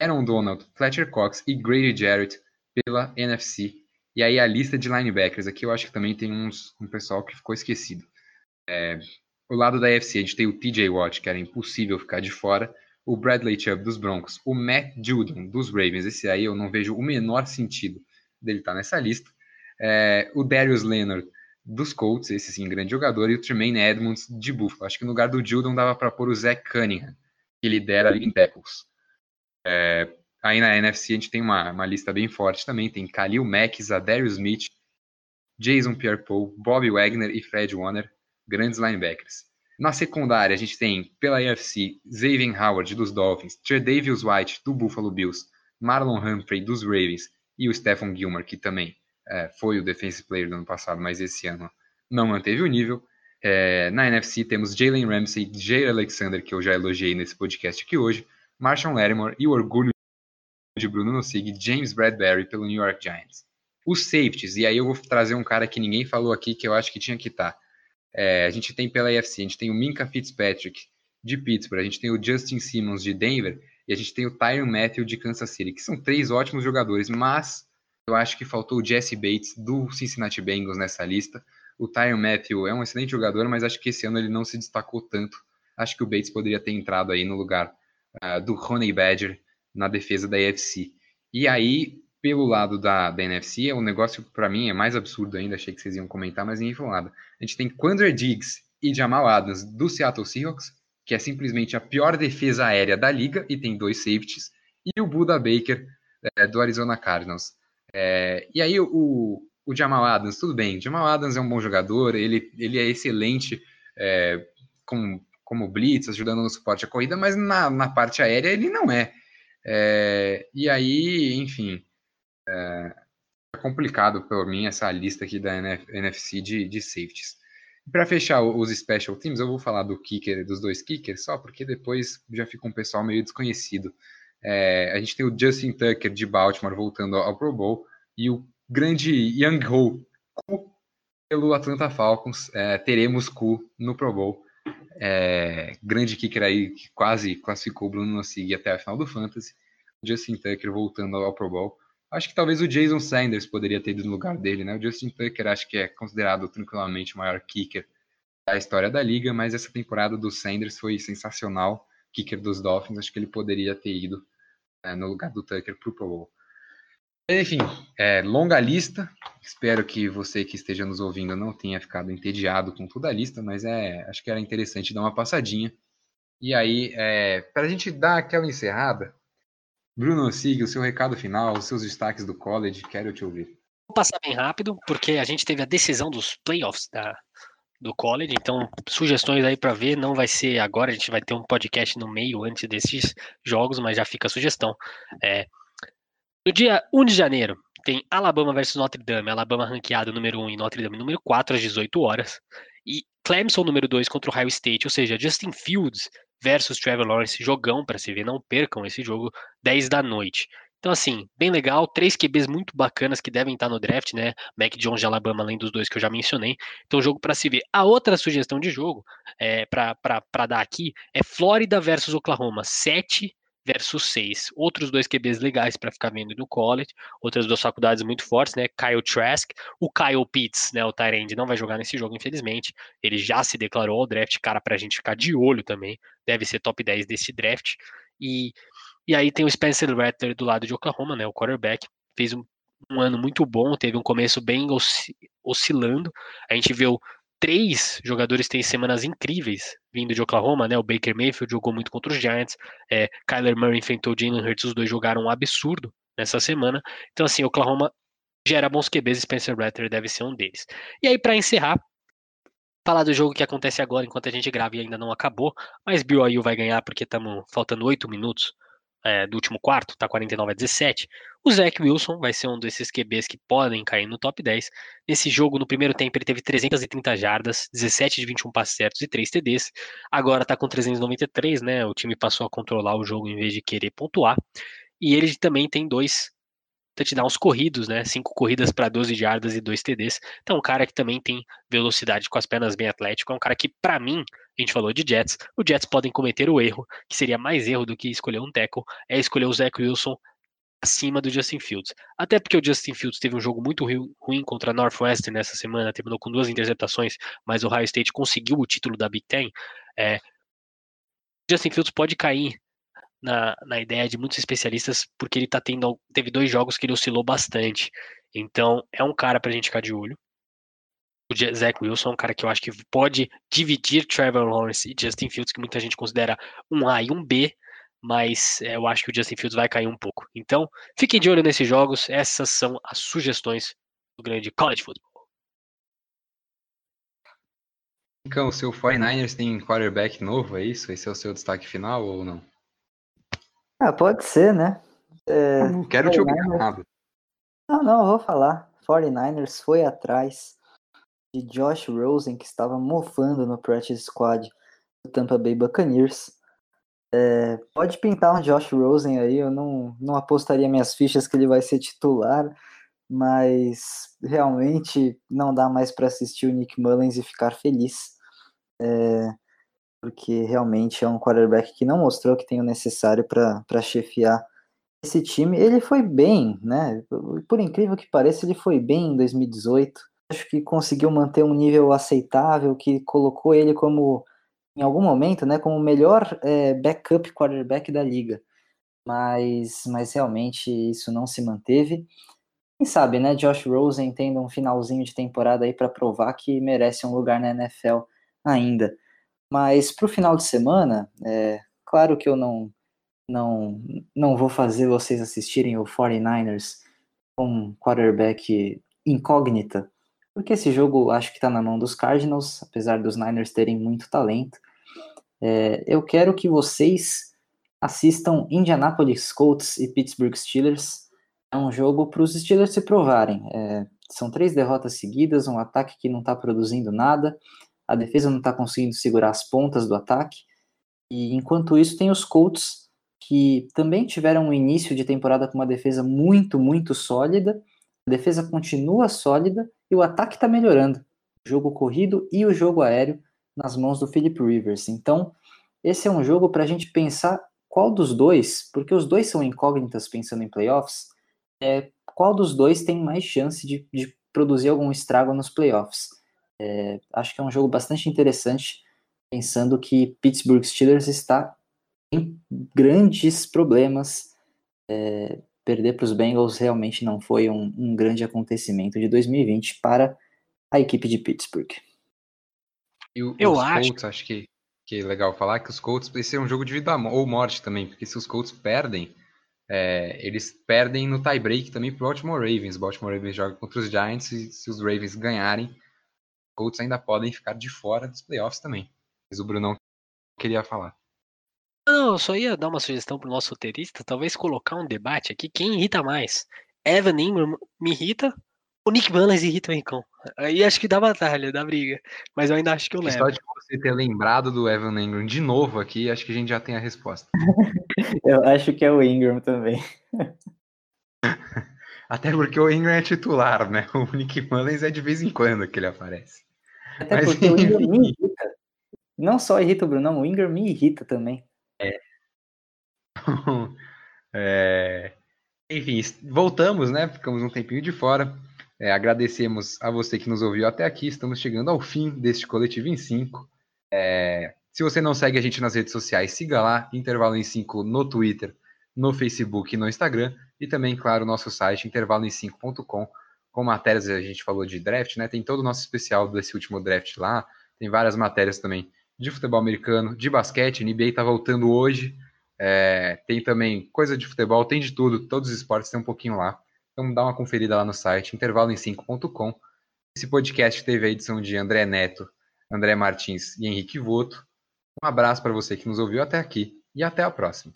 Aaron Donald, Fletcher Cox e Grady Jarrett pela NFC. E aí a lista de linebackers aqui eu acho que também tem uns, um pessoal que ficou esquecido. É, o lado da NFC a gente tem o TJ Watt, que era impossível ficar de fora, o Bradley Chubb dos Broncos, o Matt Judon dos Ravens, esse aí eu não vejo o menor sentido dele estar tá nessa lista, é, o Darius Leonard dos Colts, esse sim, grande jogador, e o Tremaine Edmonds de Buffalo. Acho que no lugar do Judon dava para pôr o Zach Cunningham, que lidera ali em tackles. É, aí na NFC a gente tem uma, uma lista bem forte também, tem Khalil Mack, Zadarius Smith, Jason Pierre-Paul, Bobby Wagner e Fred Warner, grandes linebackers. Na secundária a gente tem, pela AFC, Xavier Howard dos Dolphins, Tredavious White do Buffalo Bills, Marlon Humphrey dos Ravens e o Stephen Gilmore, que também é, foi o Defensive Player do ano passado, mas esse ano não manteve o nível. É, na NFC temos Jalen Ramsey, Jair Alexander, que eu já elogiei nesse podcast aqui hoje, Marshall Lattimore e o orgulho de Bruno Nossig, James Bradbury pelo New York Giants. Os safeties, e aí eu vou trazer um cara que ninguém falou aqui que eu acho que tinha que estar. Tá. É, a gente tem pela AFC, a gente tem o Minka Fitzpatrick de Pittsburgh, a gente tem o Justin Simmons de Denver e a gente tem o Tyron Matthew de Kansas City, que são três ótimos jogadores, mas eu acho que faltou o Jesse Bates do Cincinnati Bengals nessa lista. O Tyron Matthew é um excelente jogador, mas acho que esse ano ele não se destacou tanto. Acho que o Bates poderia ter entrado aí no lugar uh, do Honey Badger na defesa da AFC. E aí, pelo lado da, da NFC, é um negócio para mim é mais absurdo ainda. Achei que vocês iam comentar, mas ninguém falou nada. A gente tem Quandre Diggs e Jamal Adams do Seattle Seahawks, que é simplesmente a pior defesa aérea da liga e tem dois safeties, e o Buda Baker é, do Arizona Cardinals. É, e aí o, o Jamal Adams, tudo bem, Jamal Adams é um bom jogador, ele, ele é excelente é, como, como blitz, ajudando no suporte à corrida, mas na, na parte aérea ele não é. é e aí, enfim, é, complicado por mim essa lista aqui da NF, NFC de, de safeties. Para fechar os special teams, eu vou falar do kicker, dos dois kickers, só porque depois já fica um pessoal meio desconhecido. É, a gente tem o Justin Tucker de Baltimore voltando ao Pro Bowl e o grande Young Ho pelo Atlanta Falcons. É, teremos Ku no Pro Bowl. É, grande kicker aí que quase classificou o Bruno Nassig até a final do Fantasy. Justin Tucker voltando ao Pro Bowl. Acho que talvez o Jason Sanders poderia ter ido no lugar dele, né? O Justin Tucker acho que é considerado tranquilamente o maior kicker da história da liga, mas essa temporada do Sanders foi sensacional. Kicker dos Dolphins, acho que ele poderia ter ido é, no lugar do Tucker para o Pro Bowl. Enfim, é, longa lista. Espero que você que esteja nos ouvindo não tenha ficado entediado com toda a lista, mas é, acho que era interessante dar uma passadinha. E aí, é, para a gente dar aquela encerrada, Bruno, siga o seu recado final, os seus destaques do college, quero te ouvir. Vou passar bem rápido, porque a gente teve a decisão dos playoffs da, do college, então sugestões aí para ver, não vai ser agora, a gente vai ter um podcast no meio antes desses jogos, mas já fica a sugestão. É, no dia 1 de janeiro, tem Alabama versus Notre Dame, Alabama ranqueado número 1 e Notre Dame número 4 às 18 horas, e Clemson número 2 contra o Ohio State, ou seja, Justin Fields versus Trevor Lawrence, jogão para se ver, não percam esse jogo, 10 da noite. Então, assim, bem legal, três QBs muito bacanas que devem estar no draft, né? Mac Jones de Alabama, além dos dois que eu já mencionei. Então, jogo para se ver. A outra sugestão de jogo, é, para dar aqui, é Flórida versus Oklahoma, 7 versus 6. Outros dois QBs legais para ficar vendo no college, outras duas faculdades muito fortes, né? Kyle Trask, o Kyle Pitts, né? O Tyrande não vai jogar nesse jogo, infelizmente. Ele já se declarou ao draft, cara, para a gente ficar de olho também. Deve ser top 10 desse draft. E, e aí tem o Spencer Rattler do lado de Oklahoma, né? O quarterback. Fez um, um ano muito bom, teve um começo bem oscilando. A gente viu três jogadores têm semanas incríveis vindo de Oklahoma, né? O Baker Mayfield jogou muito contra os Giants, é, Kyler Murray enfrentou o Jalen Hurts, os dois jogaram um absurdo nessa semana. Então, assim, Oklahoma gera bons QBs, Spencer Rattler deve ser um deles. E aí, para encerrar, falar do jogo que acontece agora, enquanto a gente grava e ainda não acabou, mas BYU vai ganhar porque estamos faltando oito minutos é, do último quarto, tá 49 a 17. O Zach Wilson vai ser um desses QBs que podem cair no top 10. Nesse jogo, no primeiro tempo, ele teve 330 jardas, 17 de 21 passes certos e 3 TDs. Agora tá com 393, né? O time passou a controlar o jogo em vez de querer pontuar. E ele também tem dois touchdowns corridos, né? Cinco corridas para 12 jardas e dois TDs. Então, um cara que também tem velocidade com as pernas bem atlético. É um cara que, para mim, a gente falou de Jets, os Jets podem cometer o erro, que seria mais erro do que escolher um tackle, é escolher o Zach Wilson acima do Justin Fields. Até porque o Justin Fields teve um jogo muito ruim contra a Northwestern nessa semana, terminou com duas interceptações, mas o Ohio State conseguiu o título da Big Ten. É, Justin Fields pode cair na, na ideia de muitos especialistas, porque ele tá tendo. Teve dois jogos que ele oscilou bastante. Então, é um cara pra gente ficar de olho. O Zach Wilson é um cara que eu acho que pode dividir Trevor Lawrence e Justin Fields, que muita gente considera um A e um B, mas é, eu acho que o Justin Fields vai cair um pouco. Então, fiquem de olho nesses jogos. Essas são as sugestões do grande college football. Então, o seu 49ers tem quarterback novo, é isso? Esse é o seu destaque final ou não? Ah, pode ser, né? É, não quero te ouvir nada. Não, não, eu vou falar. 49ers foi atrás de Josh Rosen, que estava mofando no practice squad do Tampa Bay Buccaneers. É, pode pintar um Josh Rosen aí, eu não, não apostaria minhas fichas que ele vai ser titular, mas realmente não dá mais para assistir o Nick Mullins e ficar feliz. É, porque realmente é um quarterback que não mostrou que tem o necessário para chefiar esse time. Ele foi bem, né? Por incrível que pareça, ele foi bem em 2018. Acho que conseguiu manter um nível aceitável, que colocou ele como, em algum momento, né, como o melhor é, backup quarterback da liga. Mas, mas realmente isso não se manteve. Quem sabe, né? Josh Rosen tendo um finalzinho de temporada aí para provar que merece um lugar na NFL ainda. Mas para o final de semana, é claro que eu não, não, não vou fazer vocês assistirem o 49ers com quarterback incógnita, porque esse jogo acho que está na mão dos Cardinals, apesar dos Niners terem muito talento. É, eu quero que vocês assistam Indianapolis Colts e Pittsburgh Steelers. é um jogo para os Steelers se provarem. É, são três derrotas seguidas, um ataque que não está produzindo nada, a defesa não está conseguindo segurar as pontas do ataque. E enquanto isso, tem os Colts, que também tiveram um início de temporada com uma defesa muito, muito sólida. A defesa continua sólida e o ataque está melhorando. O jogo corrido e o jogo aéreo nas mãos do Philip Rivers. Então, esse é um jogo para a gente pensar qual dos dois, porque os dois são incógnitas pensando em playoffs, é, qual dos dois tem mais chance de, de produzir algum estrago nos playoffs. É, acho que é um jogo bastante interessante, pensando que Pittsburgh Steelers está em grandes problemas. É, perder para os Bengals realmente não foi um, um grande acontecimento de 2020 para a equipe de Pittsburgh. E o, Eu os acho. Colts, acho que, que é legal falar que os Colts, esse é um jogo de vida ou morte também, porque se os Colts perdem, é, eles perdem no tie-break também pro Baltimore Ravens. Baltimore Ravens joga contra os Giants e se os Ravens ganharem, Colts ainda podem ficar de fora dos playoffs também. Mas o Brunão queria falar. Não, eu só ia dar uma sugestão pro nosso roteirista, talvez colocar um debate aqui, quem irrita mais? Evan Ingram me irrita o Nick Mullins irrita o Rincon. Aí acho que dá batalha, dá briga. Mas eu ainda acho que eu levo. Só de você ter lembrado do Evan Ingram de novo aqui, acho que a gente já tem a resposta. eu acho que é o Ingram também. Até porque o Ingram é titular, né? O Nick Mullins é de vez em quando que ele aparece. Até Mas, porque o Ingram me irrita. Não só irrita o Bruno, o Ingram me irrita também. É. é... Enfim, voltamos, né? Ficamos um tempinho de fora. É, agradecemos a você que nos ouviu até aqui. Estamos chegando ao fim deste Coletivo em 5. É, se você não segue a gente nas redes sociais, siga lá, Intervalo em 5 no Twitter, no Facebook e no Instagram. E também, claro, nosso site, intervaloem5.com, com matérias, a gente falou de draft, né? Tem todo o nosso especial desse último draft lá. Tem várias matérias também de futebol americano, de basquete. NBA está voltando hoje. É, tem também coisa de futebol, tem de tudo. Todos os esportes tem um pouquinho lá. Então dá uma conferida lá no site intervaloem5.com. Esse podcast teve a edição de André Neto, André Martins e Henrique Voto. Um abraço para você que nos ouviu até aqui e até a próxima.